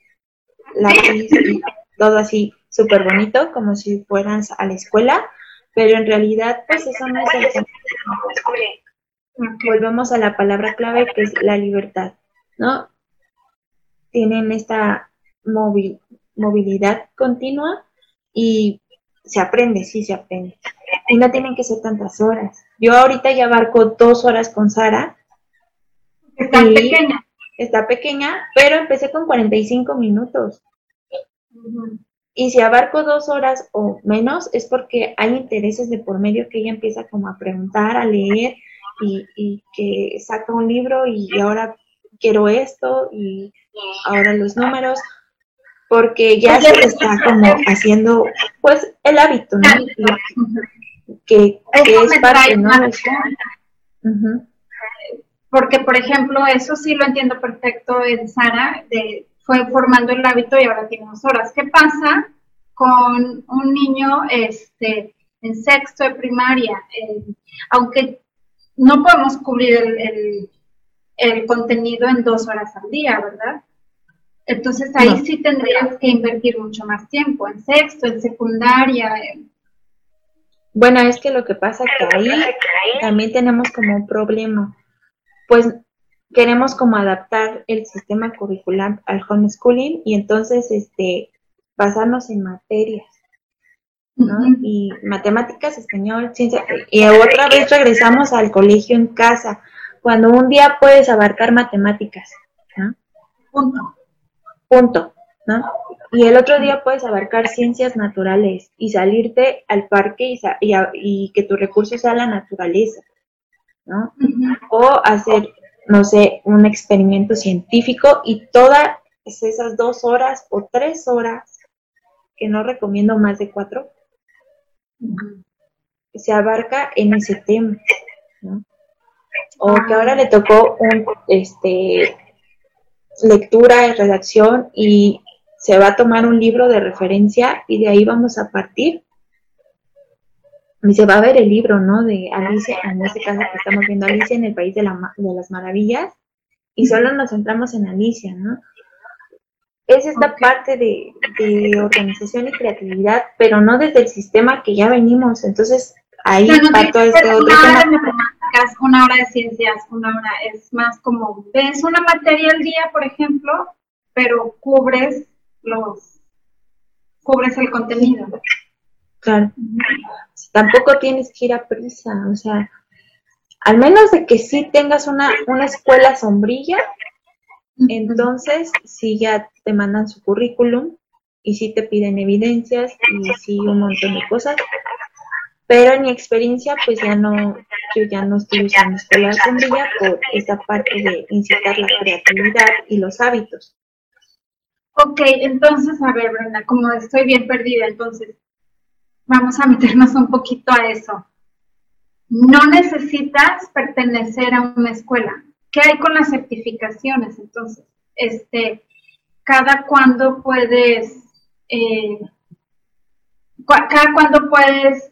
lápiz y todo así súper bonito, como si fueras a la escuela, pero en realidad, pues eso no es el Ok. volvemos a la palabra clave que es la libertad, ¿no? Tienen esta móvil, movilidad continua y se aprende, sí se aprende. Y no tienen que ser tantas horas. Yo ahorita ya abarco dos horas con Sara, Está pequeña. está pequeña, pero empecé con 45 minutos. Ujú. Y si abarco dos horas o menos, es porque hay intereses de por medio que ella empieza como a preguntar, a leer y, y que saca un libro y ahora quiero esto y ahora los números, porque ya se está como haciendo pues el hábito, ¿no? Que, que es parte, ¿no? Porque, por ejemplo, eso sí lo entiendo perfecto en Sara, de, fue formando el hábito y ahora tiene dos horas. ¿Qué pasa con un niño este, en sexto de primaria? Eh, aunque no podemos cubrir el, el- el contenido en dos horas al día, ¿verdad? Entonces ahí No. sí tendrías que invertir mucho más tiempo, en sexto, en secundaria. en- Bueno, es que lo que pasa que ahí también tenemos como un problema. Pues queremos como adaptar el sistema curricular al homeschooling y entonces este basarnos en materias, ¿no? Y matemáticas, español, ciencia y otra vez regresamos al colegio en casa, cuando un día puedes abarcar matemáticas, ¿no? Punto. Punto, ¿no? Y el otro día puedes abarcar ciencias naturales y salirte al parque y, sa- y que tu recurso sea la naturaleza, ¿no? O hacer no sé, un experimento científico y todas esas dos horas o tres horas, que no recomiendo más de cuatro, se abarca en ese tema, ¿no? O que ahora le tocó un, este, lectura y redacción y se va a tomar un libro de referencia y de ahí vamos a partir. Y se va a ver el libro, ¿no? De Alicia, en este caso que estamos viendo Alicia en el País de, la, de las Maravillas, y solo nos centramos en Alicia, ¿no? Es esta parte de, de, organización y creatividad, pero no desde el sistema que ya venimos. Entonces, ahí va todo este otro tema una hora de ciencias, una hora es más como, ves una materia al día, por ejemplo, pero cubres los, cubres el contenido. Claro. Tampoco tienes que ir a prisa, o sea, al menos de que sí tengas una, una escuela sombrilla, entonces sí ya te mandan su currículum y sí te piden evidencias y sí un montón de cosas, pero en mi experiencia, pues ya no, yo ya no estoy usando escuela sombrilla por esa parte de incitar la creatividad y los hábitos. Ok, entonces, a ver, Brenda, como estoy bien perdida, entonces vamos a meternos un poquito a eso. No necesitas pertenecer a una escuela. ¿Qué hay con las certificaciones? Entonces, este, cada cuándo puedes, eh, cada cuándo puedes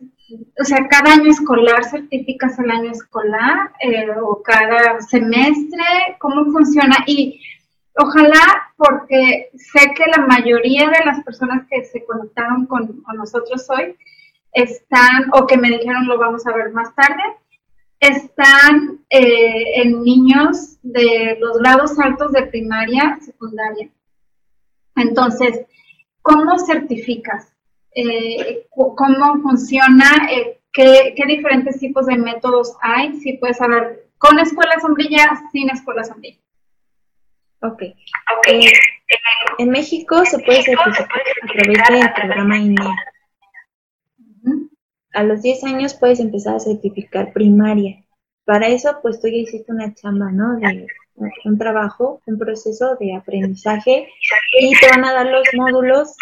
o sea, cada año escolar certificas el año escolar eh, o cada semestre, ¿cómo funciona? Y ojalá, porque sé que la mayoría de las personas que se conectaron con, nosotros hoy están, o que me dijeron lo vamos a ver más tarde, están eh, en niños de los grados altos de primaria, secundaria. Entonces, ¿cómo certificas? Eh, cómo funciona, eh, qué, diferentes tipos de métodos hay, si puedes hablar con escuela sombrilla, sin escuela sombrilla. Ok. okay. Eh, en México se puede certificar a través del programa INEA. A los 10 años puedes empezar a certificar primaria. Para eso, pues tú ya hiciste una chamba, ¿no? De un trabajo, un proceso de aprendizaje y te van a dar los módulos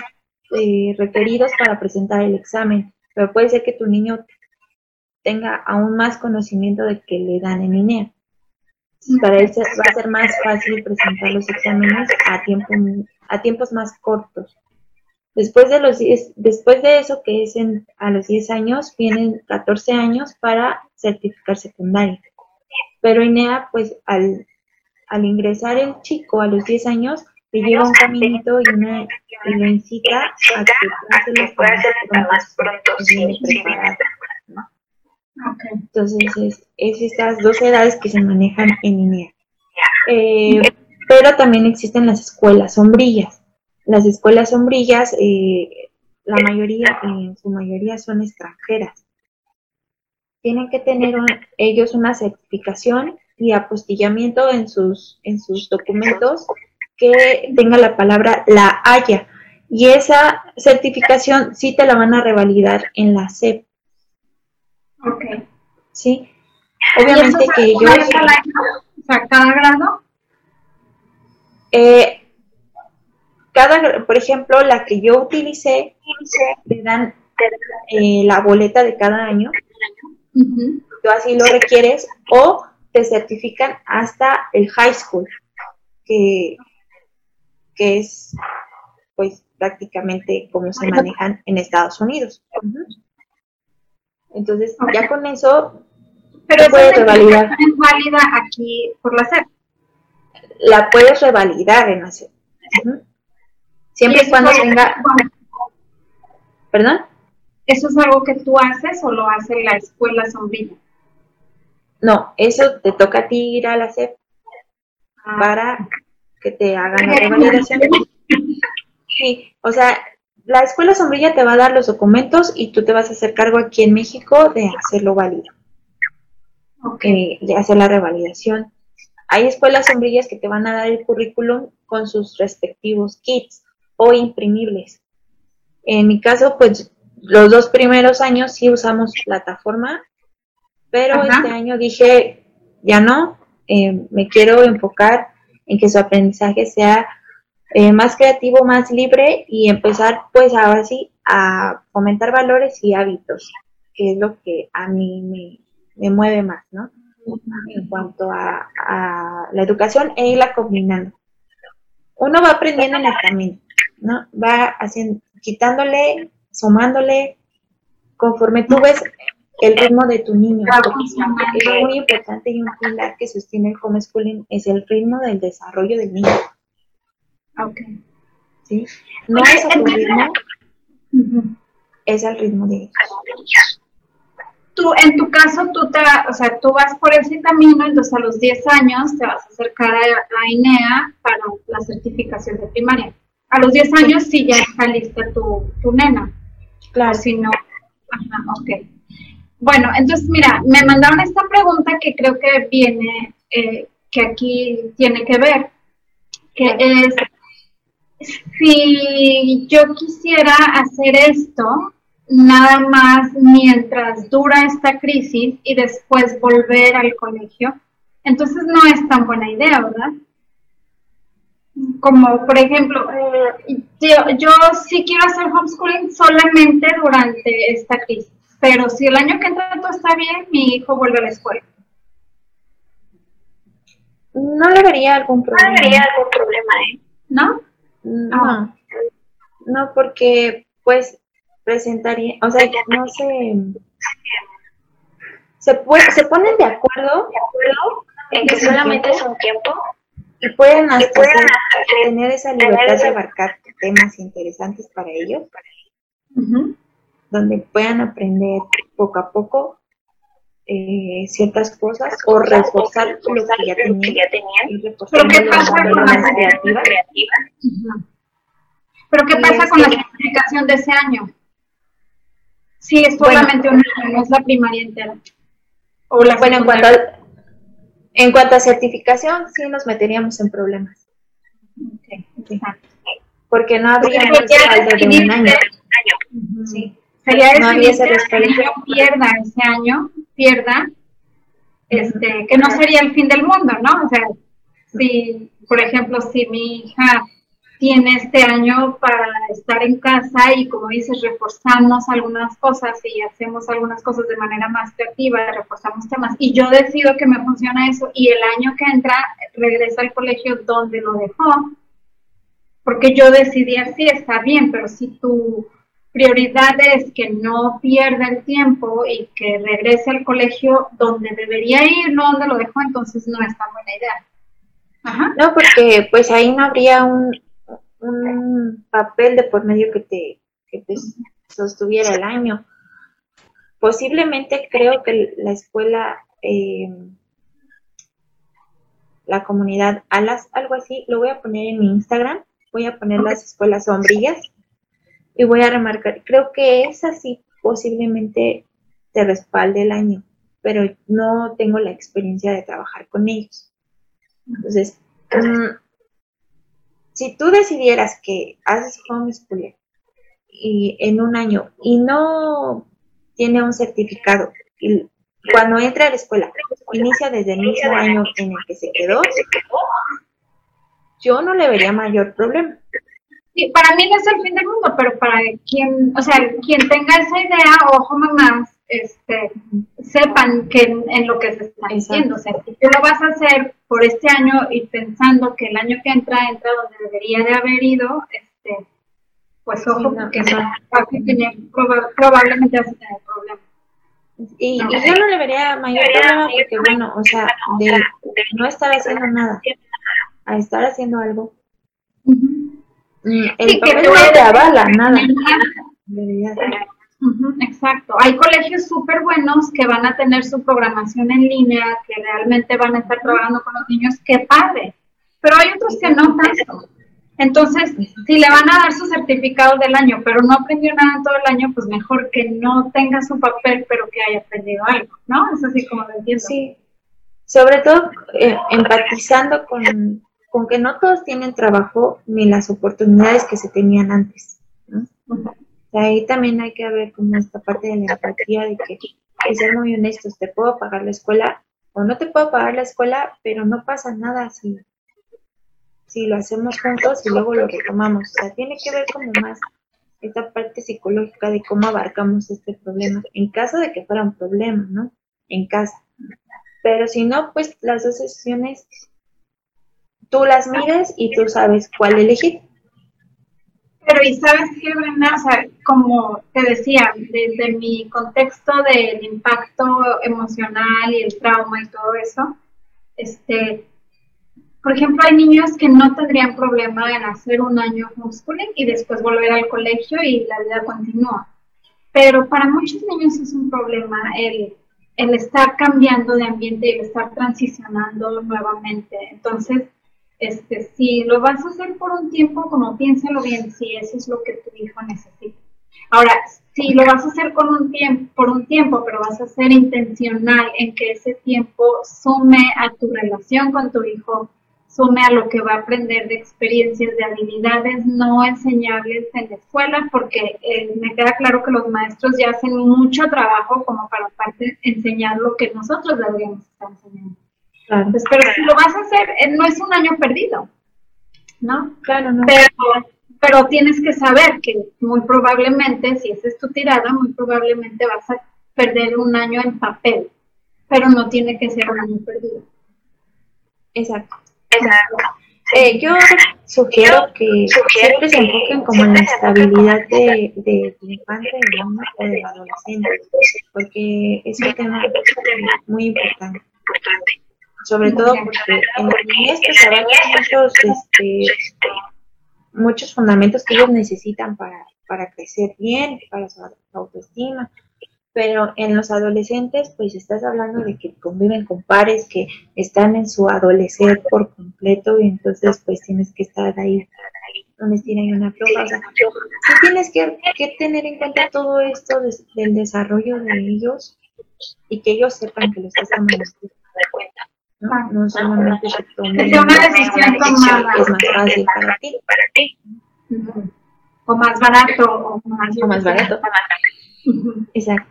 eh, requeridos para presentar el examen, pero puede ser que tu niño tenga aún más conocimiento de que le dan en INEA. Para él va a ser más fácil presentar los exámenes a, a tiempos más cortos. Después de, los después de eso, que es en, a los 10 años, vienen 14 años para certificar secundaria. Pero INEA, pues al, al ingresar el chico a los 10 años, te lleva un caminito y, una, y lo incita a que pueda hacerlo más pronto sin Entonces, es, estas dos edades que se manejan en línea. Eh, pero también existen las escuelas sombrillas. Las escuelas sombrillas, eh, la mayoría, en su mayoría son extranjeras. Tienen que tener ellos una certificación y apostillamiento en sus, en sus documentos que tenga la palabra la haya. Y esa certificación sí te la van a revalidar en la SEP. Ok. Sí. Obviamente que ellos... cada grado? Eh, cada, por ejemplo, la que yo utilicé, te dan eh, la boleta de cada año. Tú así lo requieres o te certifican hasta el high school, que que es pues prácticamente como se manejan en Estados Unidos. Entonces, ya con eso pero puedes revalidar. es válida aquí por la SEP. La puedes revalidar en la SEP. Siempre y cuando tenga... ¿Perdón? ¿Eso es algo que tú haces o lo hace la escuela sombrilla? No, eso te toca a ti ir a la SEP ah. para que te hagan la revalidación. Sí, o sea, la escuela sombrilla te va a dar los documentos y tú te vas a hacer cargo aquí en México de hacerlo válido. Ok. de hacer la revalidación. Hay escuelas sombrillas que te van a dar el currículum con sus respectivos kits o imprimibles. En mi caso, pues los dos primeros años sí usamos plataforma, pero este año dije, ya no, eh, me quiero enfocar en que su aprendizaje sea eh, más creativo, más libre y empezar pues ahora sí a fomentar valores y hábitos, que es lo que a mí me, me mueve más, ¿no? En cuanto a, a, la educación e irla combinando. Uno va aprendiendo en el camino, ¿no? Va haciendo, quitándole, sumándole, conforme tú ves el ritmo de tu niño. Es muy importante y un pilar que sostiene el homeschooling es el ritmo del desarrollo del niño. Ok. ¿Sí? No es a tu ritmo, es al ritmo de ellos. Tú, en tu caso, tú te, o sea, tú vas por ese camino, entonces a los 10 años te vas a acercar a, a INEA para la certificación de primaria. A los 10 años sí ya está lista tu, tu nena. Claro. Si no, ajá, ok. Bueno, entonces mira, me mandaron esta pregunta que creo que viene, eh, que aquí tiene que ver, que es, si yo quisiera hacer esto, nada más mientras dura esta crisis y después volver al colegio, entonces no es tan buena idea, ¿verdad? Como por ejemplo, eh, yo, yo sí quiero hacer homeschooling solamente durante esta crisis pero si el año que entra todo está bien, mi hijo vuelve a la escuela. No le vería algún problema. No vería algún problema, ¿eh? ¿No? No, Ah. no, porque pues presentaría, o sea, no se, se, puede, se ponen de acuerdo ¿De acuerdo? En que solamente es un tiempo. y pueden hasta pueden hacer- hacer- tener esa tener libertad de abarcar temas interesantes para ellos, Ujú. Donde puedan aprender poco a poco eh, ciertas cosas o reforzar lo que ya que tenían ya tenían. y Pero ¿qué pasa con las creativas. creativas. Pero ¿qué pasa con la que- certificación de ese año? Sí, es solamente un año, no es la primaria entera. O la Bueno, en cuanto, a, en cuanto a certificación, sí nos meteríamos en problemas, porque no habría Porque respaldo de un año. Sí. Sería No ese que niño pierda ese año, pierda, este, que no sería el fin del mundo, ¿no? O sea, si, por ejemplo, si mi hija tiene este año para estar en casa y como dices, reforzamos algunas cosas y hacemos algunas cosas de manera más creativa, reforzamos temas, y yo decido que me funciona eso y el año que entra regresa al colegio donde lo dejó, porque yo decidí así, está bien, pero si tu prioridad es que no pierda el tiempo y que regrese al colegio donde debería ir, no donde lo dejó, entonces no es tan buena idea. Ajá. No, porque pues ahí no habría un, un papel de por medio que te, que te sostuviera el año. Posiblemente creo que la escuela, eh, la comunidad Alas, algo así, lo voy a poner en mi Instagram, voy a poner las escuelas sombrillas y voy a remarcar, creo que es así, posiblemente te respalde el año, pero no tengo la experiencia de trabajar con ellos. Entonces, mm, si tú decidieras que haces homeschooling y en un año y no tiene un certificado y cuando entra a la escuela inicia desde el mismo año en el que se quedó, yo no le vería mayor problema. Para mí no es el fin del mundo, pero para quien, o sea, quien tenga esa idea, ojo mamás, este, sepan que en, en lo que se está haciendo, o sea, si tú lo vas a hacer por este año y pensando que el año que entra entra donde debería de haber ido, este, pues ojo, porque probablemente vas a tener problemas. Y, yo no le vería mayor problema porque, bueno, o sea, de no estar haciendo nada a estar haciendo algo. Mm, Sí, no te avala nada. Exacto. Hay colegios súper buenos que van a tener su programación en línea, que realmente van a estar trabajando con los niños, qué padre. Pero hay otros que no tanto. Entonces, si le van a dar su certificado del año, pero no aprendió nada en todo el año, pues mejor que no tenga su papel, pero que haya aprendido algo, ¿no? Es así como lo entiendo. Sí, sobre todo eh, empatizando con, con que no todos tienen trabajo ni las oportunidades que se tenían antes. ¿no? Ujú. O sea, ahí también hay que ver como esta parte de la empatía de que, y ser muy honestos, te puedo pagar la escuela, o no te puedo pagar la escuela, pero no pasa nada si, si lo hacemos juntos y luego lo retomamos. O sea, tiene que ver como más esta parte psicológica de cómo abarcamos este problema, en caso de que fuera un problema, ¿no? En casa. Pero si no, pues las dos sesiones tú las mides y tú sabes cuál elegir. Pero y sabes qué, Brenda, o sea, como te decía, desde mi contexto del impacto emocional y el trauma y todo eso, este, por ejemplo, hay niños que no tendrían problema en hacer un año homeschooling y después volver al colegio y la vida continúa. Pero para muchos niños es un problema el, el estar cambiando de ambiente y el estar transicionando nuevamente. Entonces, este, si lo vas a hacer por un tiempo, como piénsalo bien, si eso es lo que tu hijo necesita. Ahora, si lo vas a hacer con un tiempo, por un tiempo, pero vas a ser intencional en que ese tiempo sume a tu relación con tu hijo, sume a lo que va a aprender de experiencias, de habilidades no enseñables en la escuela, porque eh, me queda claro que los maestros ya hacen mucho trabajo como para enseñar lo que nosotros deberíamos estar enseñando. Pues, pero si lo vas a hacer, eh, no es un año perdido, ¿no? Claro, no. Pero, pero tienes que saber que muy probablemente, si esa es tu tirada, muy probablemente vas a perder un año en papel, pero no tiene que ser un año perdido. Exacto. Exacto. Eh, yo sugiero que siempre se enfoquen como en la estabilidad de, de, de infante, de o de adolescente, porque es un tema muy importante sobre todo porque en la niñez pues muchos, este, muchos fundamentos que ellos necesitan para, para crecer bien, para su autoestima, pero en los adolescentes pues estás hablando de que conviven con pares que están en su adolescencia por completo y entonces pues tienes que estar ahí donde tienen una floja. O sea, tienes que, que, tener en cuenta todo esto del desarrollo de ellos y que ellos sepan que lo estás tomando en cuenta. ¿No? No solamente una decisión tomada. Es más fácil para ti. Para ti. O más barato. O más, o más barato. Exacto.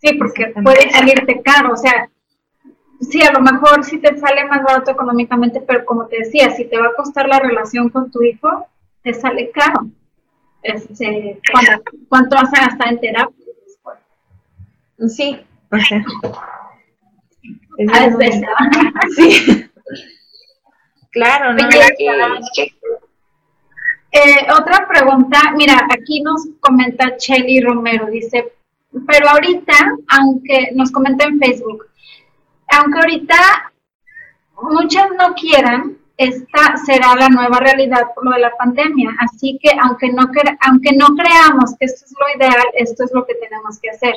Sí, porque puede salirte caro. O sea, sí, a lo mejor sí te sale más barato económicamente, pero como te decía, si te va a costar la relación con tu hijo, te sale caro. Este, ¿cuánto, ¿Cuánto vas a gastar en terapia? Sí, o sea. Es verdad. Sí. Claro, ¿no? Eh, otra pregunta, mira, aquí nos comenta Chelly Romero, dice, pero ahorita, aunque nos comenta en Facebook, aunque ahorita muchas no quieran, esta será la nueva realidad por lo de la pandemia. Así que aunque no, aunque no creamos que esto es lo ideal, esto es lo que tenemos que hacer.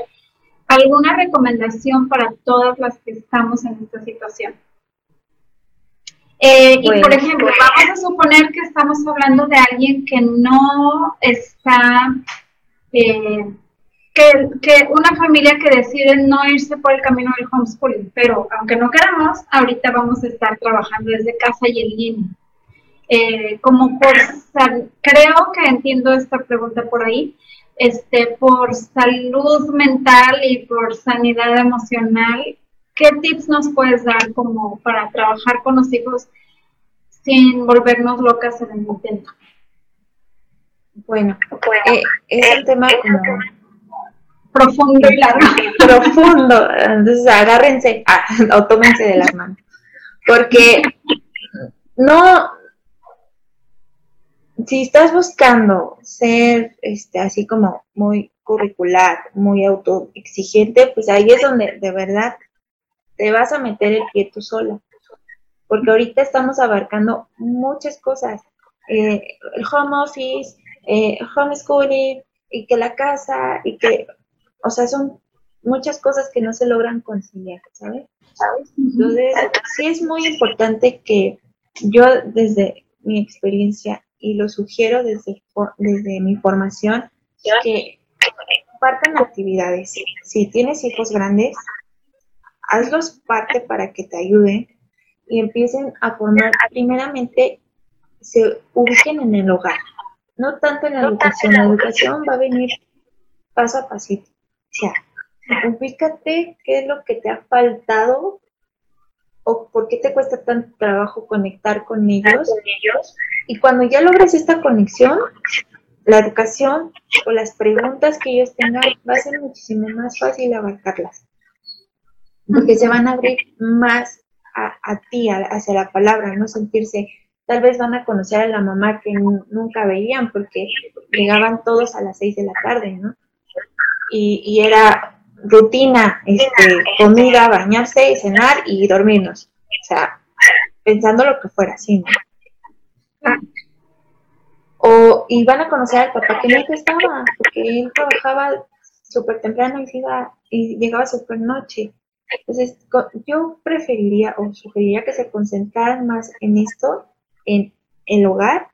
¿Alguna recomendación para todas las que estamos en esta situación? Eh, y por pues, ejemplo, vamos a suponer que estamos hablando de alguien que no está, eh, que, que, una familia que decide no irse por el camino del homeschooling, pero aunque no queramos, ahorita vamos a estar trabajando desde casa y en línea. Eh, como por, creo que entiendo esta pregunta por ahí, este, por salud mental y por sanidad emocional, ¿qué tips nos puedes dar como para trabajar con los hijos sin volvernos locas en el intento? Bueno, eh, es un tema como profundo y largo. Profundo, entonces agárrense ah, o tómense de las manos, porque no, si estás buscando ser este, así como muy curricular, muy autoexigente, pues ahí es donde de verdad te vas a meter el pie tú sola. Porque ahorita estamos abarcando muchas cosas. Eh, el home office, eh, homeschooling, y que la casa, y que, o sea, son muchas cosas que no se logran conciliar, ¿sabes? Entonces, sí es muy importante que yo desde mi experiencia y lo sugiero desde, desde mi formación, que partan actividades. Si tienes hijos grandes, hazlos parte para que te ayuden y empiecen a formar, primeramente, se ubiquen en el hogar, no tanto en la educación. La educación va a venir paso a pasito. O sea, ubícate qué es lo que te ha faltado o por qué te cuesta tanto trabajo conectar con ellos. Y cuando ya logres esta conexión, la educación o las preguntas que ellos tengan va a ser muchísimo más fácil abarcarlas. Porque se van a abrir más a, ti, hacia la palabra, no sentirse, tal vez van a conocer a la mamá que nunca veían porque llegaban todos a las seis de la tarde, ¿no? Y, era rutina, este, comida, bañarse, cenar y dormirnos. O sea, pensando lo que fuera, así, ¿no? O iban a conocer al papá que nunca estaba, porque él trabajaba súper temprano y, iba, y llegaba súper noche. Entonces, yo preferiría o sugeriría que se concentraran más en esto, en el hogar,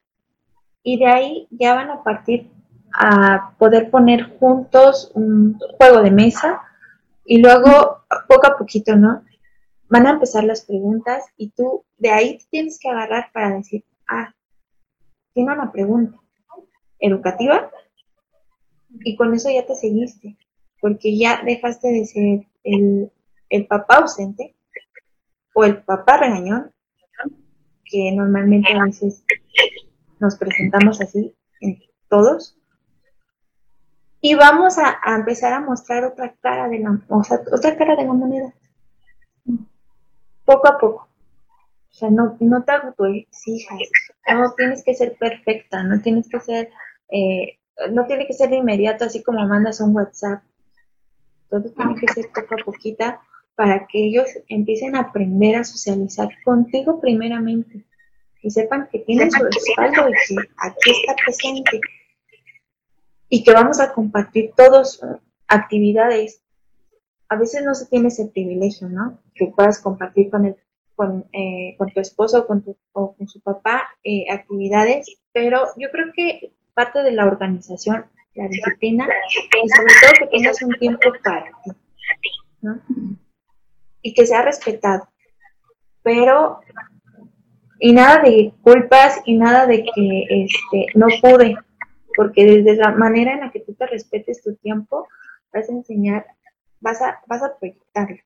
y de ahí ya van a partir a poder poner juntos un juego de mesa y luego poco a poquito, ¿no? Van a empezar las preguntas y tú de ahí tienes que agarrar para decir, ah, tiene una pregunta educativa y con eso ya te seguiste, porque ya dejaste de ser el, el papá ausente o el papá regañón, que normalmente a veces nos presentamos así en todos, y vamos a, empezar a mostrar otra cara de la, otra cara de la moneda. Poco a poco. O sea, no, no te autoexijas. No tienes que ser perfecta, no tienes que ser, eh, no tiene que ser de inmediato, así como mandas un WhatsApp. Todo tiene que ser poco a poquita para que ellos empiecen a aprender a socializar contigo primeramente y sepan que tienen su respaldo y que aquí está presente y que vamos a compartir todos actividades. A veces no se tiene ese privilegio, ¿no? Que puedas compartir con, el, con, eh, con tu esposo con, tu, o con su papá eh, actividades, pero yo creo que parte de la organización, la disciplina, y sobre todo que tengas un tiempo para ti, ¿no? Y que sea respetado. Pero, y nada de culpas y nada de que este, no pude, porque desde la manera en la que tú te respetes tu tiempo, vas a enseñar, vas a, vas a proyectarlo.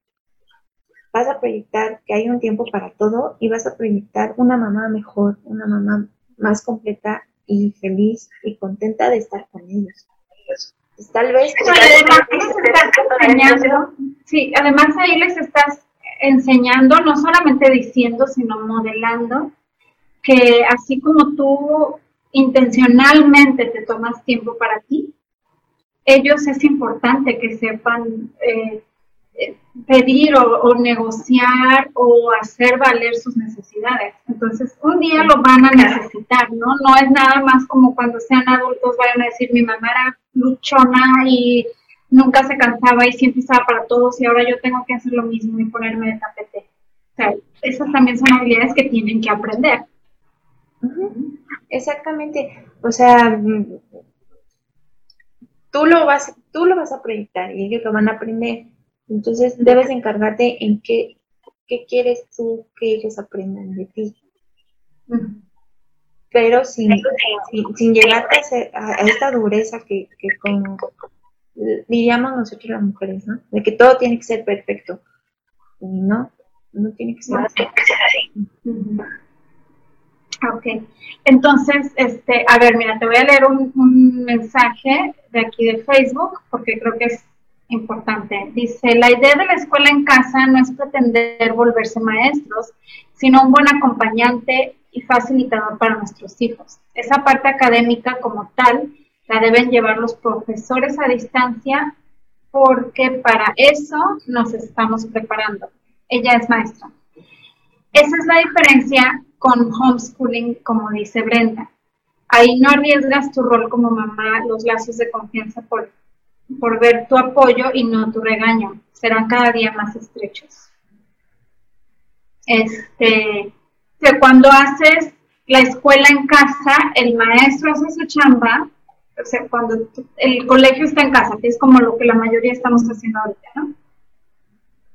Vas a proyectar que hay un tiempo para todo y vas a proyectar una mamá mejor, una mamá más completa y feliz y contenta de estar con ellos. Pues, tal vez... sí, además ahí les estás enseñando, no solamente diciendo, sino modelando, que así como tú intencionalmente te tomas tiempo para ti, ellos es importante que sepan eh, pedir o, negociar o hacer valer sus necesidades. Entonces, un día lo van a necesitar, ¿no? No es nada más como cuando sean adultos vayan a decir, mi mamá era luchona y nunca se cansaba y siempre estaba para todos y ahora yo tengo que hacer lo mismo y ponerme de tapete. O sea, esas también son habilidades que tienen que aprender. Exactamente. O sea, tú lo vas, tú lo vas a proyectar y ellos lo van a aprender. Entonces debes encargarte en qué, qué quieres tú que ellos aprendan de ti. Pero sin, sin, llegar a, esta dureza que, que como diríamos nosotros las mujeres, ¿no? De que todo tiene que ser perfecto. no, no tiene que ser así. Ok, entonces, este, a ver, mira, te voy a leer un, mensaje de aquí de Facebook porque creo que es importante. Dice, la idea de la escuela en casa no es pretender volverse maestros, sino un buen acompañante y facilitador para nuestros hijos. Esa parte académica como tal la deben llevar los profesores a distancia porque para eso nos estamos preparando. Ella es maestra. Esa es la diferencia con homeschooling, como dice Brenda. Ahí no arriesgas tu rol como mamá, los lazos de confianza por, por ver tu apoyo y no tu regaño. Serán cada día más estrechos. Este, que cuando haces la escuela en casa, el maestro hace su chamba, o sea, cuando el colegio está en casa, que es como lo que la mayoría estamos haciendo ahorita, ¿no?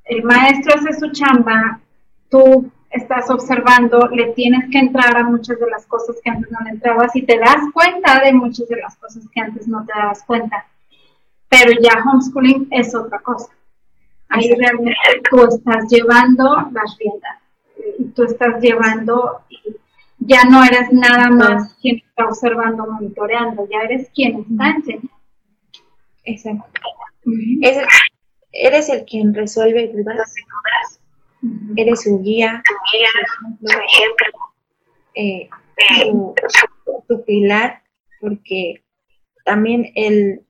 El maestro hace su chamba, tú estás observando, le tienes que entrar a muchas de las cosas que antes no le entrabas y te das cuenta de muchas de las cosas que antes no te dabas cuenta. Pero ya homeschooling es otra cosa. Ahí realmente tú estás llevando las riendas, tú estás llevando, ya no eres nada más quien está observando, monitoreando, ya eres quien está enseñando. Exacto. Es el- eres el quien resuelve dudas, eres su guía, Su ejemplo. eh, tu, tu pilar, porque también el,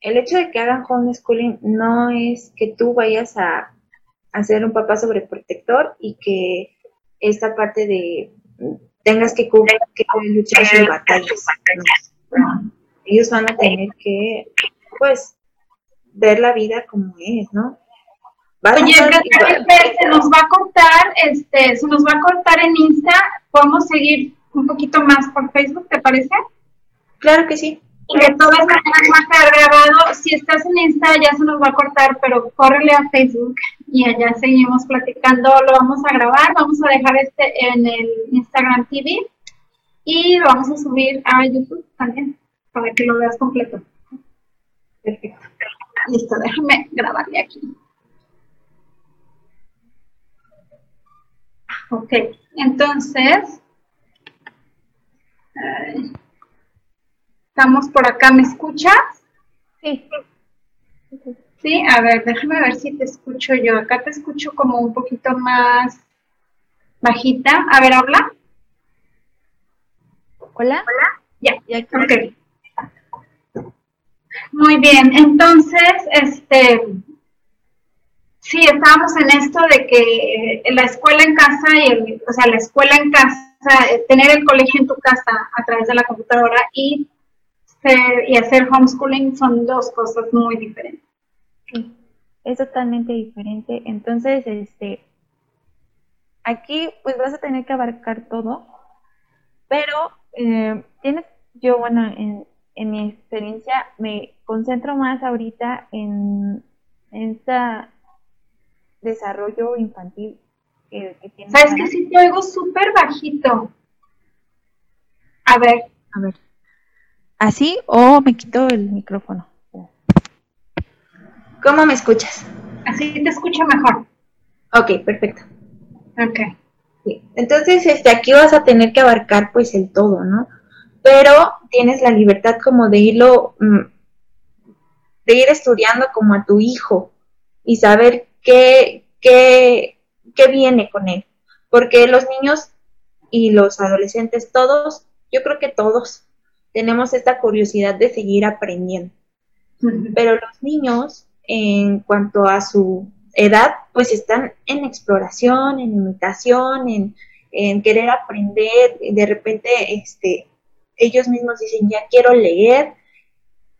el hecho de que hagan homeschooling no es que tú vayas a, a ser un papá sobreprotector y que esta parte de tengas que, cubrir, que luchar sus batallas. ¿no? Ellos van a tener que, pues, ver la vida como es, ¿no? Vas Oye, se nos va a cortar, este, se nos va a cortar en Insta, podemos seguir un poquito más por Facebook, ¿te parece? Claro que sí. Y de todas maneras va a quedar grabado. Si estás en Insta ya se nos va a cortar, pero córrele a Facebook y allá seguimos platicando. Lo vamos a grabar, vamos a dejar este en el Instagram TV y lo vamos a subir a YouTube también para que lo veas completo. Perfecto. Listo, déjame grabarle aquí. Ok, entonces, estamos por acá, ¿me escuchas? Sí. Sí, a ver, déjame ver si te escucho yo. Acá te escucho como un poquito más bajita. A ver, habla. Hola. Ya, Ya aquí. ok. Muy bien, entonces, este, sí, estábamos en esto de que eh, la escuela en casa y el, o sea, la escuela en casa, eh, tener el colegio en tu casa a través de la computadora y, ser- y hacer homeschooling son dos cosas muy diferentes. Sí, es totalmente diferente. Entonces, este, aquí pues vas a tener que abarcar todo, pero eh, tienes, yo bueno, en, en mi experiencia me concentro más ahorita en, en este desarrollo infantil que, que tiene ¿Sabes que sí te oigo súper bajito? A ver, A ver, ¿así o me quito el micrófono? ¿Cómo me escuchas? así te escucho mejor. Ok, perfecto. Ok. Sí. Entonces, este, aquí vas a tener que abarcar pues el todo, ¿no? Pero tienes la libertad como de irlo, mm, de ir estudiando como a tu hijo y saber qué, qué, qué viene con él. Porque los niños y los adolescentes, todos, yo creo que todos, tenemos esta curiosidad de seguir aprendiendo. Pero los niños, en cuanto a su edad, pues están en exploración, en imitación, en, en querer aprender, de repente, este, ellos mismos dicen, ya quiero leer,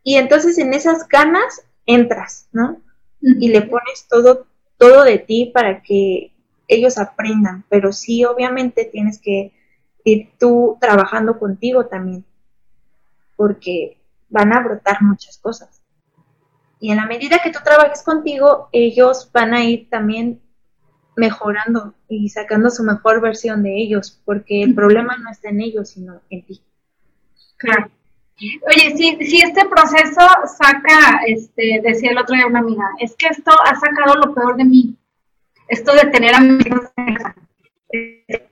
y entonces en esas ganas entras, ¿no? Y le pones todo, todo de ti para que ellos aprendan, pero sí, obviamente tienes que ir tú trabajando contigo también, porque van a brotar muchas cosas. Y en la medida que tú trabajes contigo, ellos van a ir también mejorando y sacando su mejor versión de ellos, porque el problema no está en ellos, sino en ti. Claro. Oye, si, si este proceso saca, este, decía el otro día una amiga, es que esto ha sacado lo peor de mí. Esto de tener amigos en casa.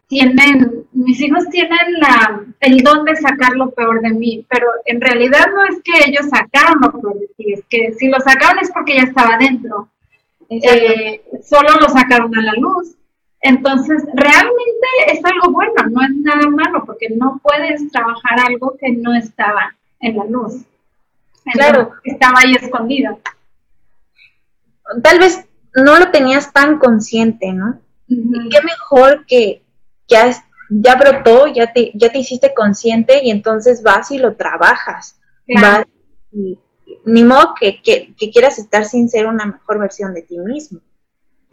Tienen, mis hijos tienen la, el don de sacar lo peor de mí, pero en realidad no es que ellos sacaron lo peor de ti, es que si lo sacaron es porque ya estaba dentro. Eh, solo lo sacaron a la luz. Entonces, realmente es algo bueno, no es nada malo, porque no puedes trabajar algo que no estaba en la luz. Claro. Estaba ahí escondido. Tal vez no lo tenías tan consciente, ¿no? Qué mejor que ya, ya brotó, ya te, ya te hiciste consciente y entonces vas y lo trabajas. Claro. Vas y- ni modo que, que, que quieras estar sin ser una mejor versión de ti mismo.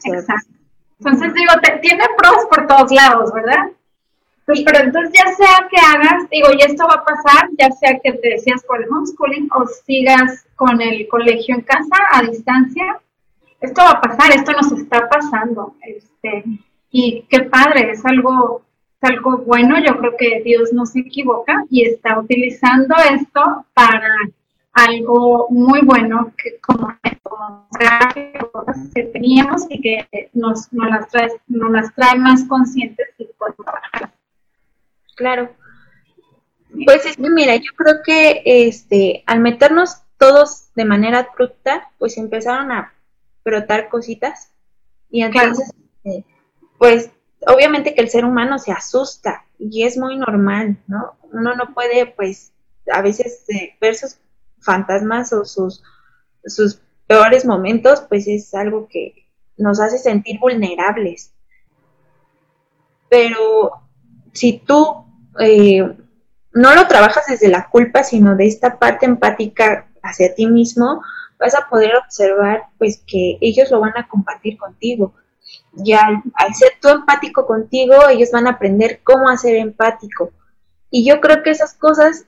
Exacto. Entonces digo, te- tiene pros por todos lados, ¿verdad? Pues, pero entonces ya sea que hagas, digo, y esto va a pasar, ya sea que te decías por el homeschooling o sigas con el colegio en casa a distancia, esto va a pasar, esto nos está pasando, este, y qué padre, es algo, es algo bueno, yo creo que Dios no se equivoca y está utilizando esto para, algo muy bueno que como, como que teníamos y que nos, nos, las trae, nos las trae más conscientes y por trabajar. Claro. Pues es que mira, yo creo que este al meternos todos de manera abrupta, pues empezaron a brotar cositas y entonces eh, pues obviamente que el ser humano se asusta y es muy normal, ¿no? Uno no puede pues a veces eh, ver sus fantasmas o sus, sus peores momentos, pues es algo que nos hace sentir vulnerables. Pero si tú eh, no lo trabajas desde la culpa, sino de esta parte empática hacia ti mismo, vas a poder observar pues que ellos lo van a compartir contigo. Y al, al ser tú empático contigo, ellos van a aprender cómo hacer empático. Y yo creo que esas cosas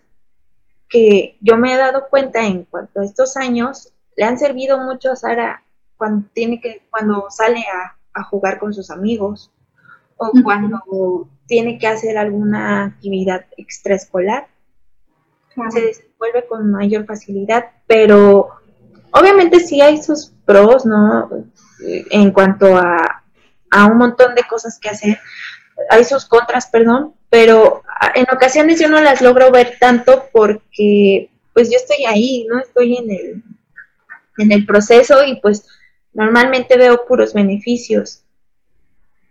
que yo me he dado cuenta en cuanto a estos años le han servido mucho a Sara cuando tiene que cuando sale a, jugar con sus amigos o cuando tiene que hacer alguna actividad extraescolar. Se desenvuelve con mayor facilidad pero obviamente sí hay sus pros no en cuanto a, a un montón de cosas que hacer hay sus contras perdón pero en ocasiones yo no las logro ver tanto porque pues yo estoy ahí, ¿no? Estoy en el, en el proceso y pues normalmente veo puros beneficios.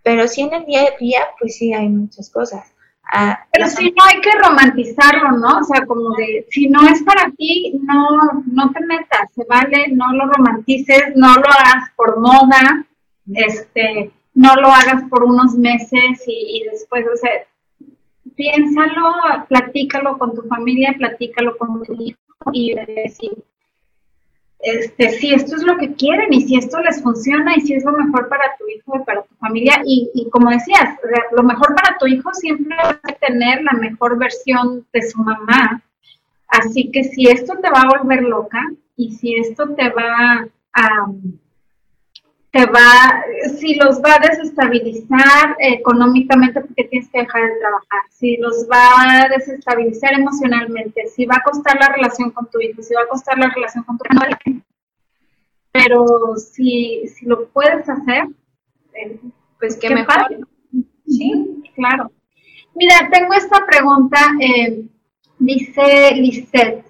Pero sí en el día a día, pues sí hay muchas cosas. Ah, pero sí no hay que romantizarlo, ¿no? O sea, como de, si no es para ti, no, no te metas, se vale, no lo romantices, no lo hagas por moda, este, no lo hagas por unos meses y, y después, o sea, piénsalo, platícalo con tu familia, platícalo con tu hijo y decir, este, si esto es lo que quieren y si esto les funciona y si es lo mejor para tu hijo y para tu familia. Y, y como decías, lo mejor para tu hijo siempre va a tener la mejor versión de su mamá. Así que si esto te va a volver loca y si esto te va a te va, si los va a desestabilizar económicamente porque tienes que dejar de trabajar, si los va a desestabilizar emocionalmente, si va a costar la relación con tu hijo, si va a costar la relación con tu madre, pero si, si lo puedes hacer, eh, pues qué, mejor. Sí, claro. Mira, tengo esta pregunta, eh, dice Lisette,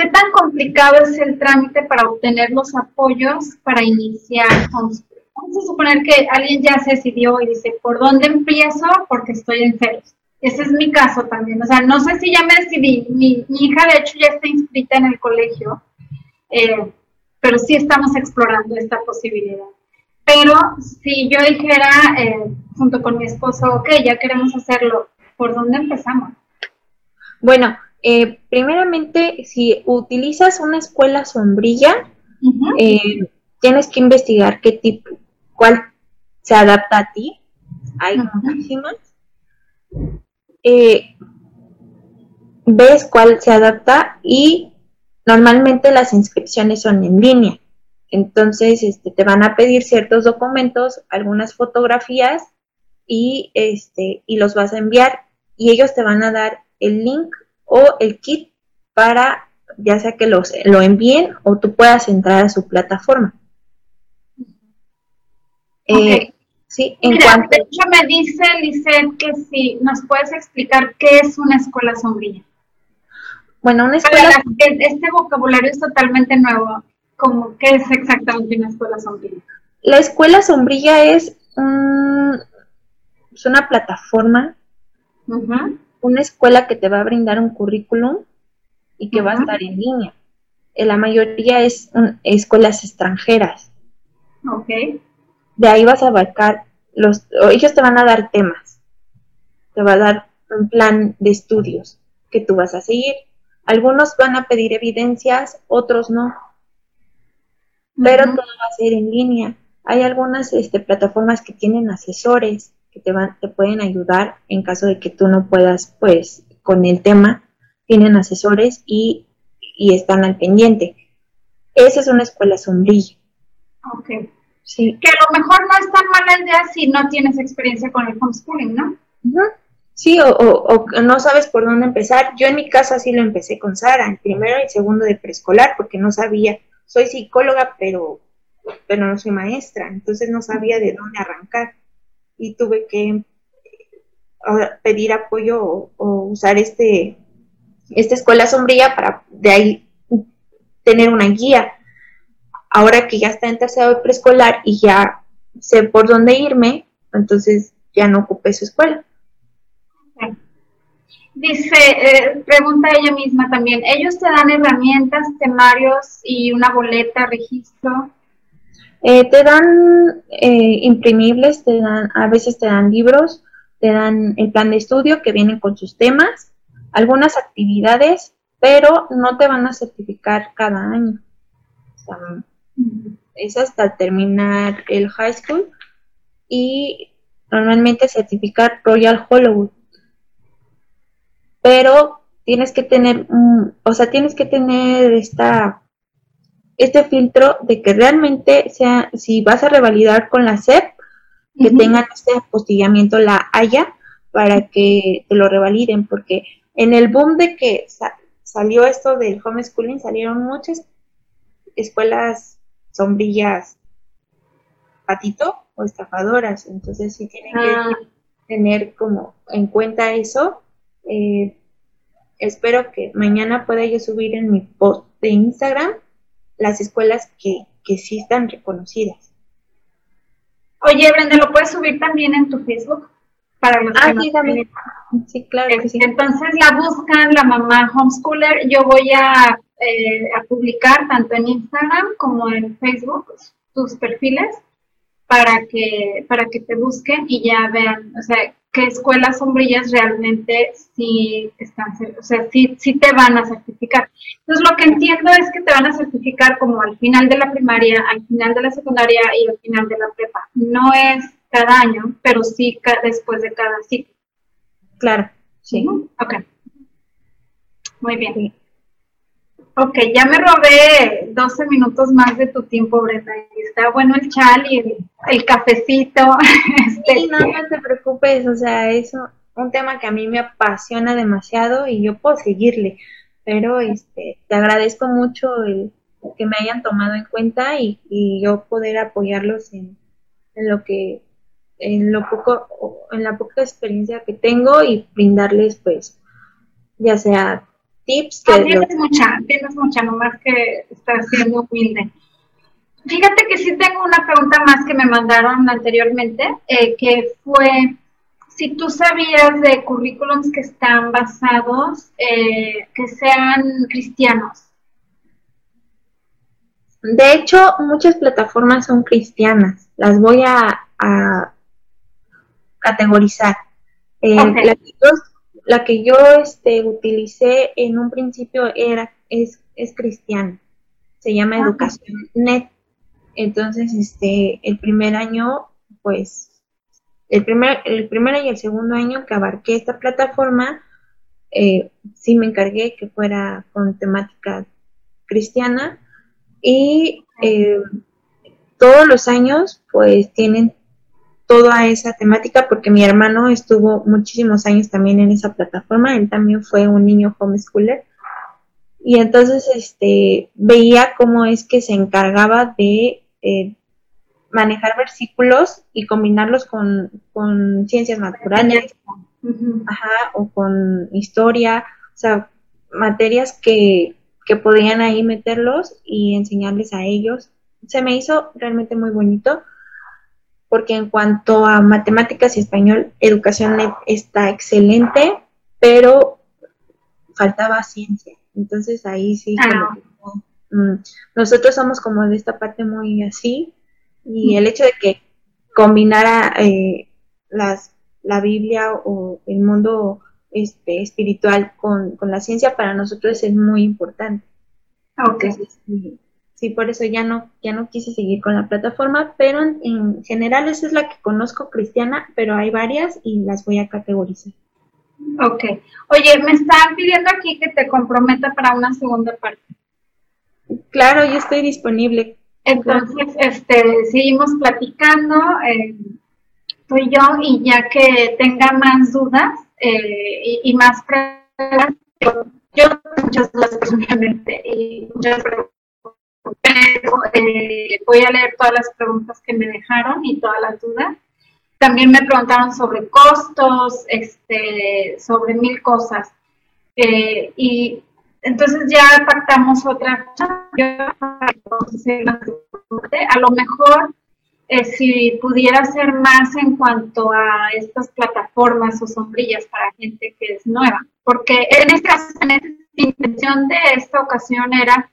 ¿Qué tan complicado es el trámite para obtener los apoyos para iniciar Vamos a suponer que alguien ya se decidió y dice, ¿por dónde empiezo? Porque estoy en ceros. Ese es mi caso también. O sea, no sé si ya me decidí. Mi, hija, de hecho, ya está inscrita en el colegio, eh, pero sí estamos explorando esta posibilidad. Pero si yo dijera, eh, junto con mi esposo, ok, ya queremos hacerlo, ¿por dónde empezamos? Bueno, eh, primeramente, si utilizas una escuela sombrilla, eh, tienes que investigar qué tipo, cuál se adapta a ti. Hay muchísimas. Eh, ves cuál se adapta y normalmente las inscripciones son en línea. Entonces, este, te van a pedir ciertos documentos, algunas fotografías y, este, y los vas a enviar y ellos te van a dar el link o el kit para ya sea que los, lo envíen o tú puedas entrar a su plataforma. Eh, sí, en cuanto... De hecho, me dice Lisette que si nos puedes explicar qué es una escuela sombrilla. Bueno, una escuela... este vocabulario es totalmente nuevo. ¿Cómo, ¿Qué es exactamente una escuela sombrilla? La escuela sombrilla es, es una plataforma una escuela que te va a brindar un currículum y que va a estar en línea. Eh, la mayoría es escuelas extranjeras. Ok. De ahí vas a abarcar los, ellos te van a dar temas, te va a dar un plan de estudios que tú vas a seguir. Algunos van a pedir evidencias, otros no. Pero todo va a ser en línea. Hay algunas este, plataformas que tienen asesores que te, van, te pueden ayudar en caso de que tú no puedas, pues, con el tema, tienen asesores y, están al pendiente. Esa es una escuela sombrilla. Ok. Sí. Que a lo mejor no es tan mala idea si no tienes experiencia con el homeschooling, ¿no? Sí, o, o, no sabes por dónde empezar. Yo en mi casa sí lo empecé con Sara, en primero y segundo de preescolar, porque no sabía. Soy psicóloga, pero, pero no soy maestra, entonces no sabía de dónde arrancar. Y tuve que pedir apoyo o, o usar este esta escuela sombría para de ahí tener una guía. Ahora que ya está en tercero de preescolar y ya sé por dónde irme, entonces ya no ocupé su escuela. Dice, eh, pregunta ella misma también, ¿ellos te dan herramientas, temarios y una boleta, registro? Eh, te dan eh, imprimibles, te dan, a veces te dan libros, te dan el plan de estudio que vienen con sus temas, algunas actividades, pero no te van a certificar cada año. es hasta terminar el high school y normalmente certificar Royal Hollywood pero tienes que tener, o sea, tienes que tener esta, este filtro de que realmente sea, si vas a revalidar con la SEP, que tengan este apostillamiento la haya para que te lo revaliden, porque en el boom de que salió esto del homeschooling, salieron muchas escuelas sombrillas patito o estafadoras, entonces sí tienen que ah. tener como en cuenta eso eh, espero que mañana pueda yo subir en mi post de Instagram las escuelas que, que sí están reconocidas. Oye, Brenda, ¿lo puedes subir también en tu Facebook? Para los ah, sí, también. Sí, claro. sí. Entonces la buscan, la mamá homeschooler. Yo voy a, eh, a publicar tanto en Instagram como en Facebook tus perfiles para que, para que te busquen y ya vean, o sea, qué escuelas sombrillas realmente sí están, o sea, sí, sí te van a certificar. Entonces, lo que entiendo es que te van a certificar como al final de la primaria, al final de la secundaria y al final de la prepa. No es cada año, pero sí después de cada ciclo. Claro, sí. Ok. Muy bien. Ok, ya me robé 12 minutos más de tu tiempo, Breta. Está bueno el chal y el, cafecito. Este. Sí, no, te preocupes, o sea, es un tema que a mí me apasiona demasiado y yo puedo seguirle, pero este, te agradezco mucho el que me hayan tomado en cuenta y, yo poder apoyarlos en lo que en lo poco en la poca experiencia que tengo y brindarles pues ya sea tips que... Ah, tienes mucha, tienes mucha, nomás que estás siendo humilde. Fíjate que sí tengo una pregunta más que me mandaron anteriormente, eh, que fue si tú sabías de currículums que están basados, eh, que sean cristianos. De hecho, muchas plataformas son cristianas. Las voy a, categorizar. Eh, la que yo este, utilicé en un principio era, es, es cristiana, se llama Educación Net. Entonces, este, el primer año, pues, el primer, el primer y el segundo año que abarqué esta plataforma, eh, sí me encargué que fuera con temática cristiana y eh, todos los años, pues, tienen toda esa temática porque mi hermano estuvo muchísimos años también en esa plataforma, él también fue un niño homeschooler y entonces este veía cómo es que se encargaba de eh, manejar versículos y combinarlos con, ciencias naturales o con historia, o sea, materias que, que podían ahí meterlos y enseñarles a ellos. Se me hizo realmente muy bonito porque en cuanto a matemáticas y español, educación está excelente, pero faltaba ciencia. Entonces ahí sí, ah. mm, nosotros somos como de esta parte muy así, y el hecho de que combinara eh, las, la Biblia o el mundo este, espiritual con, la ciencia para nosotros es muy importante. Okay sí, por eso ya no, ya no quise seguir con la plataforma, pero en, general esa es la que conozco cristiana, pero hay varias y las voy a categorizar. Ok. Oye, me están pidiendo aquí que te comprometa para una segunda parte. Claro, yo estoy disponible. Entonces, este, seguimos platicando, eh, tú y yo, y ya que tenga más dudas, eh, y, y, más preguntas. Yo muchas dudas personalmente y muchas preguntas pero eh, voy a leer todas las preguntas que me dejaron y todas las dudas. También me preguntaron sobre costos, este, sobre mil cosas. Eh, y entonces ya pactamos otra a lo mejor eh, si pudiera ser más en cuanto a estas plataformas o sombrillas para gente que es nueva, porque en este caso, la intención de esta ocasión era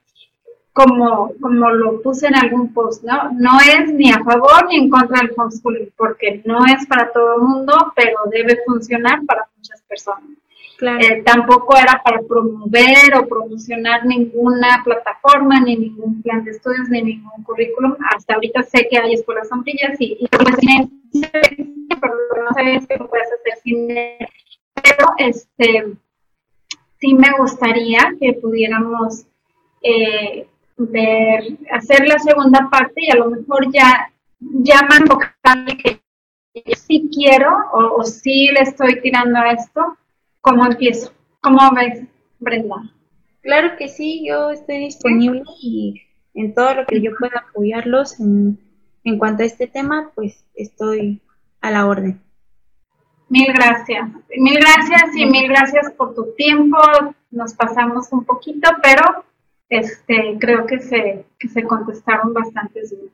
como, como lo puse en algún post, ¿no? No es ni a favor ni en contra del homeschooling, porque no es para todo el mundo, pero debe funcionar para muchas personas. Eh, tampoco era para promover o promocionar ninguna plataforma, ni ningún plan de estudios, ni ningún currículum. Hasta ahorita sé que hay escuelas sombrillas y, y pues, pero no sabes que lo puedes hacer sin pero este sí me gustaría que pudiéramos eh, ver, hacer la segunda parte y a lo mejor ya, ya me que sí quiero o, o sí le estoy tirando a esto, ¿cómo empiezo? ¿Cómo ves, Brenda? Claro que sí, yo estoy disponible y en todo lo que yo pueda apoyarlos en, en cuanto a este tema, pues estoy a la orden. Mil gracias. Mil gracias y mil gracias por tu tiempo. Nos pasamos un poquito, pero este, creo que se, que se contestaron bastantes dudas.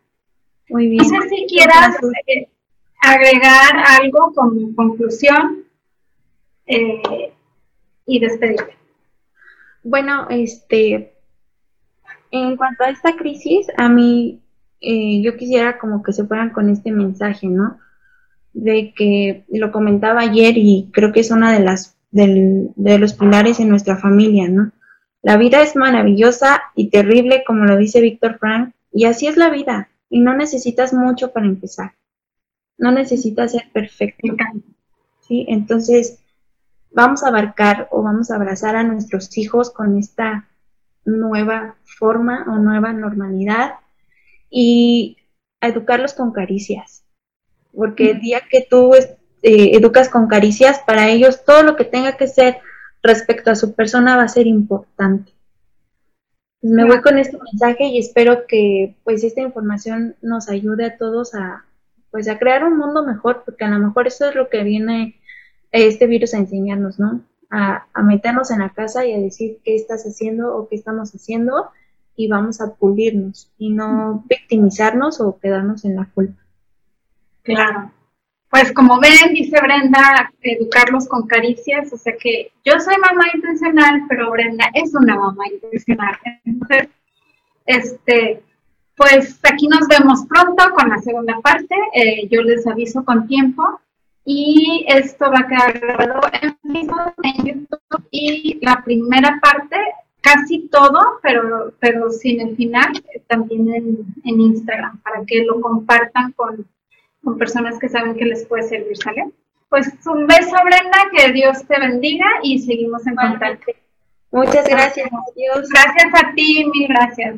Muy bien. No sé si quieras eh, agregar algo como conclusión eh, y despedirte. Bueno, este, en cuanto a esta crisis, a mí eh, yo quisiera como que se fueran con este mensaje, ¿no? De que lo comentaba ayer y creo que es una de las del, de los pilares en nuestra familia, ¿no? La vida es maravillosa y terrible, como lo dice Víctor Frank, y así es la vida, y no necesitas mucho para empezar. No necesitas ser perfecto. ¿sí? Entonces, vamos a abarcar o vamos a abrazar a nuestros hijos con esta nueva forma o nueva normalidad y a educarlos con caricias. Porque el día que tú eh, educas con caricias, para ellos todo lo que tenga que ser respecto a su persona va a ser importante. Pues me voy con este mensaje y espero que pues esta información nos ayude a todos a pues a crear un mundo mejor, porque a lo mejor eso es lo que viene este virus a enseñarnos, ¿no? A, a meternos en la casa y a decir qué estás haciendo o qué estamos haciendo y vamos a pulirnos y no victimizarnos o quedarnos en la culpa. Claro. Pues como ven, dice Brenda, educarlos con caricias, o sea que yo soy mamá intencional, pero Brenda es una mamá intencional. Entonces, este, pues aquí nos vemos pronto con la segunda parte, eh, yo les aviso con tiempo y esto va a quedar grabado en YouTube y la primera parte, casi todo, pero, pero sin el final, también en, en Instagram, para que lo compartan con con personas que saben que les puede servir, ¿sale? Pues un beso, Brenda, que Dios te bendiga y seguimos en contacto. Muchas gracias. Dios. Gracias a ti, mil gracias.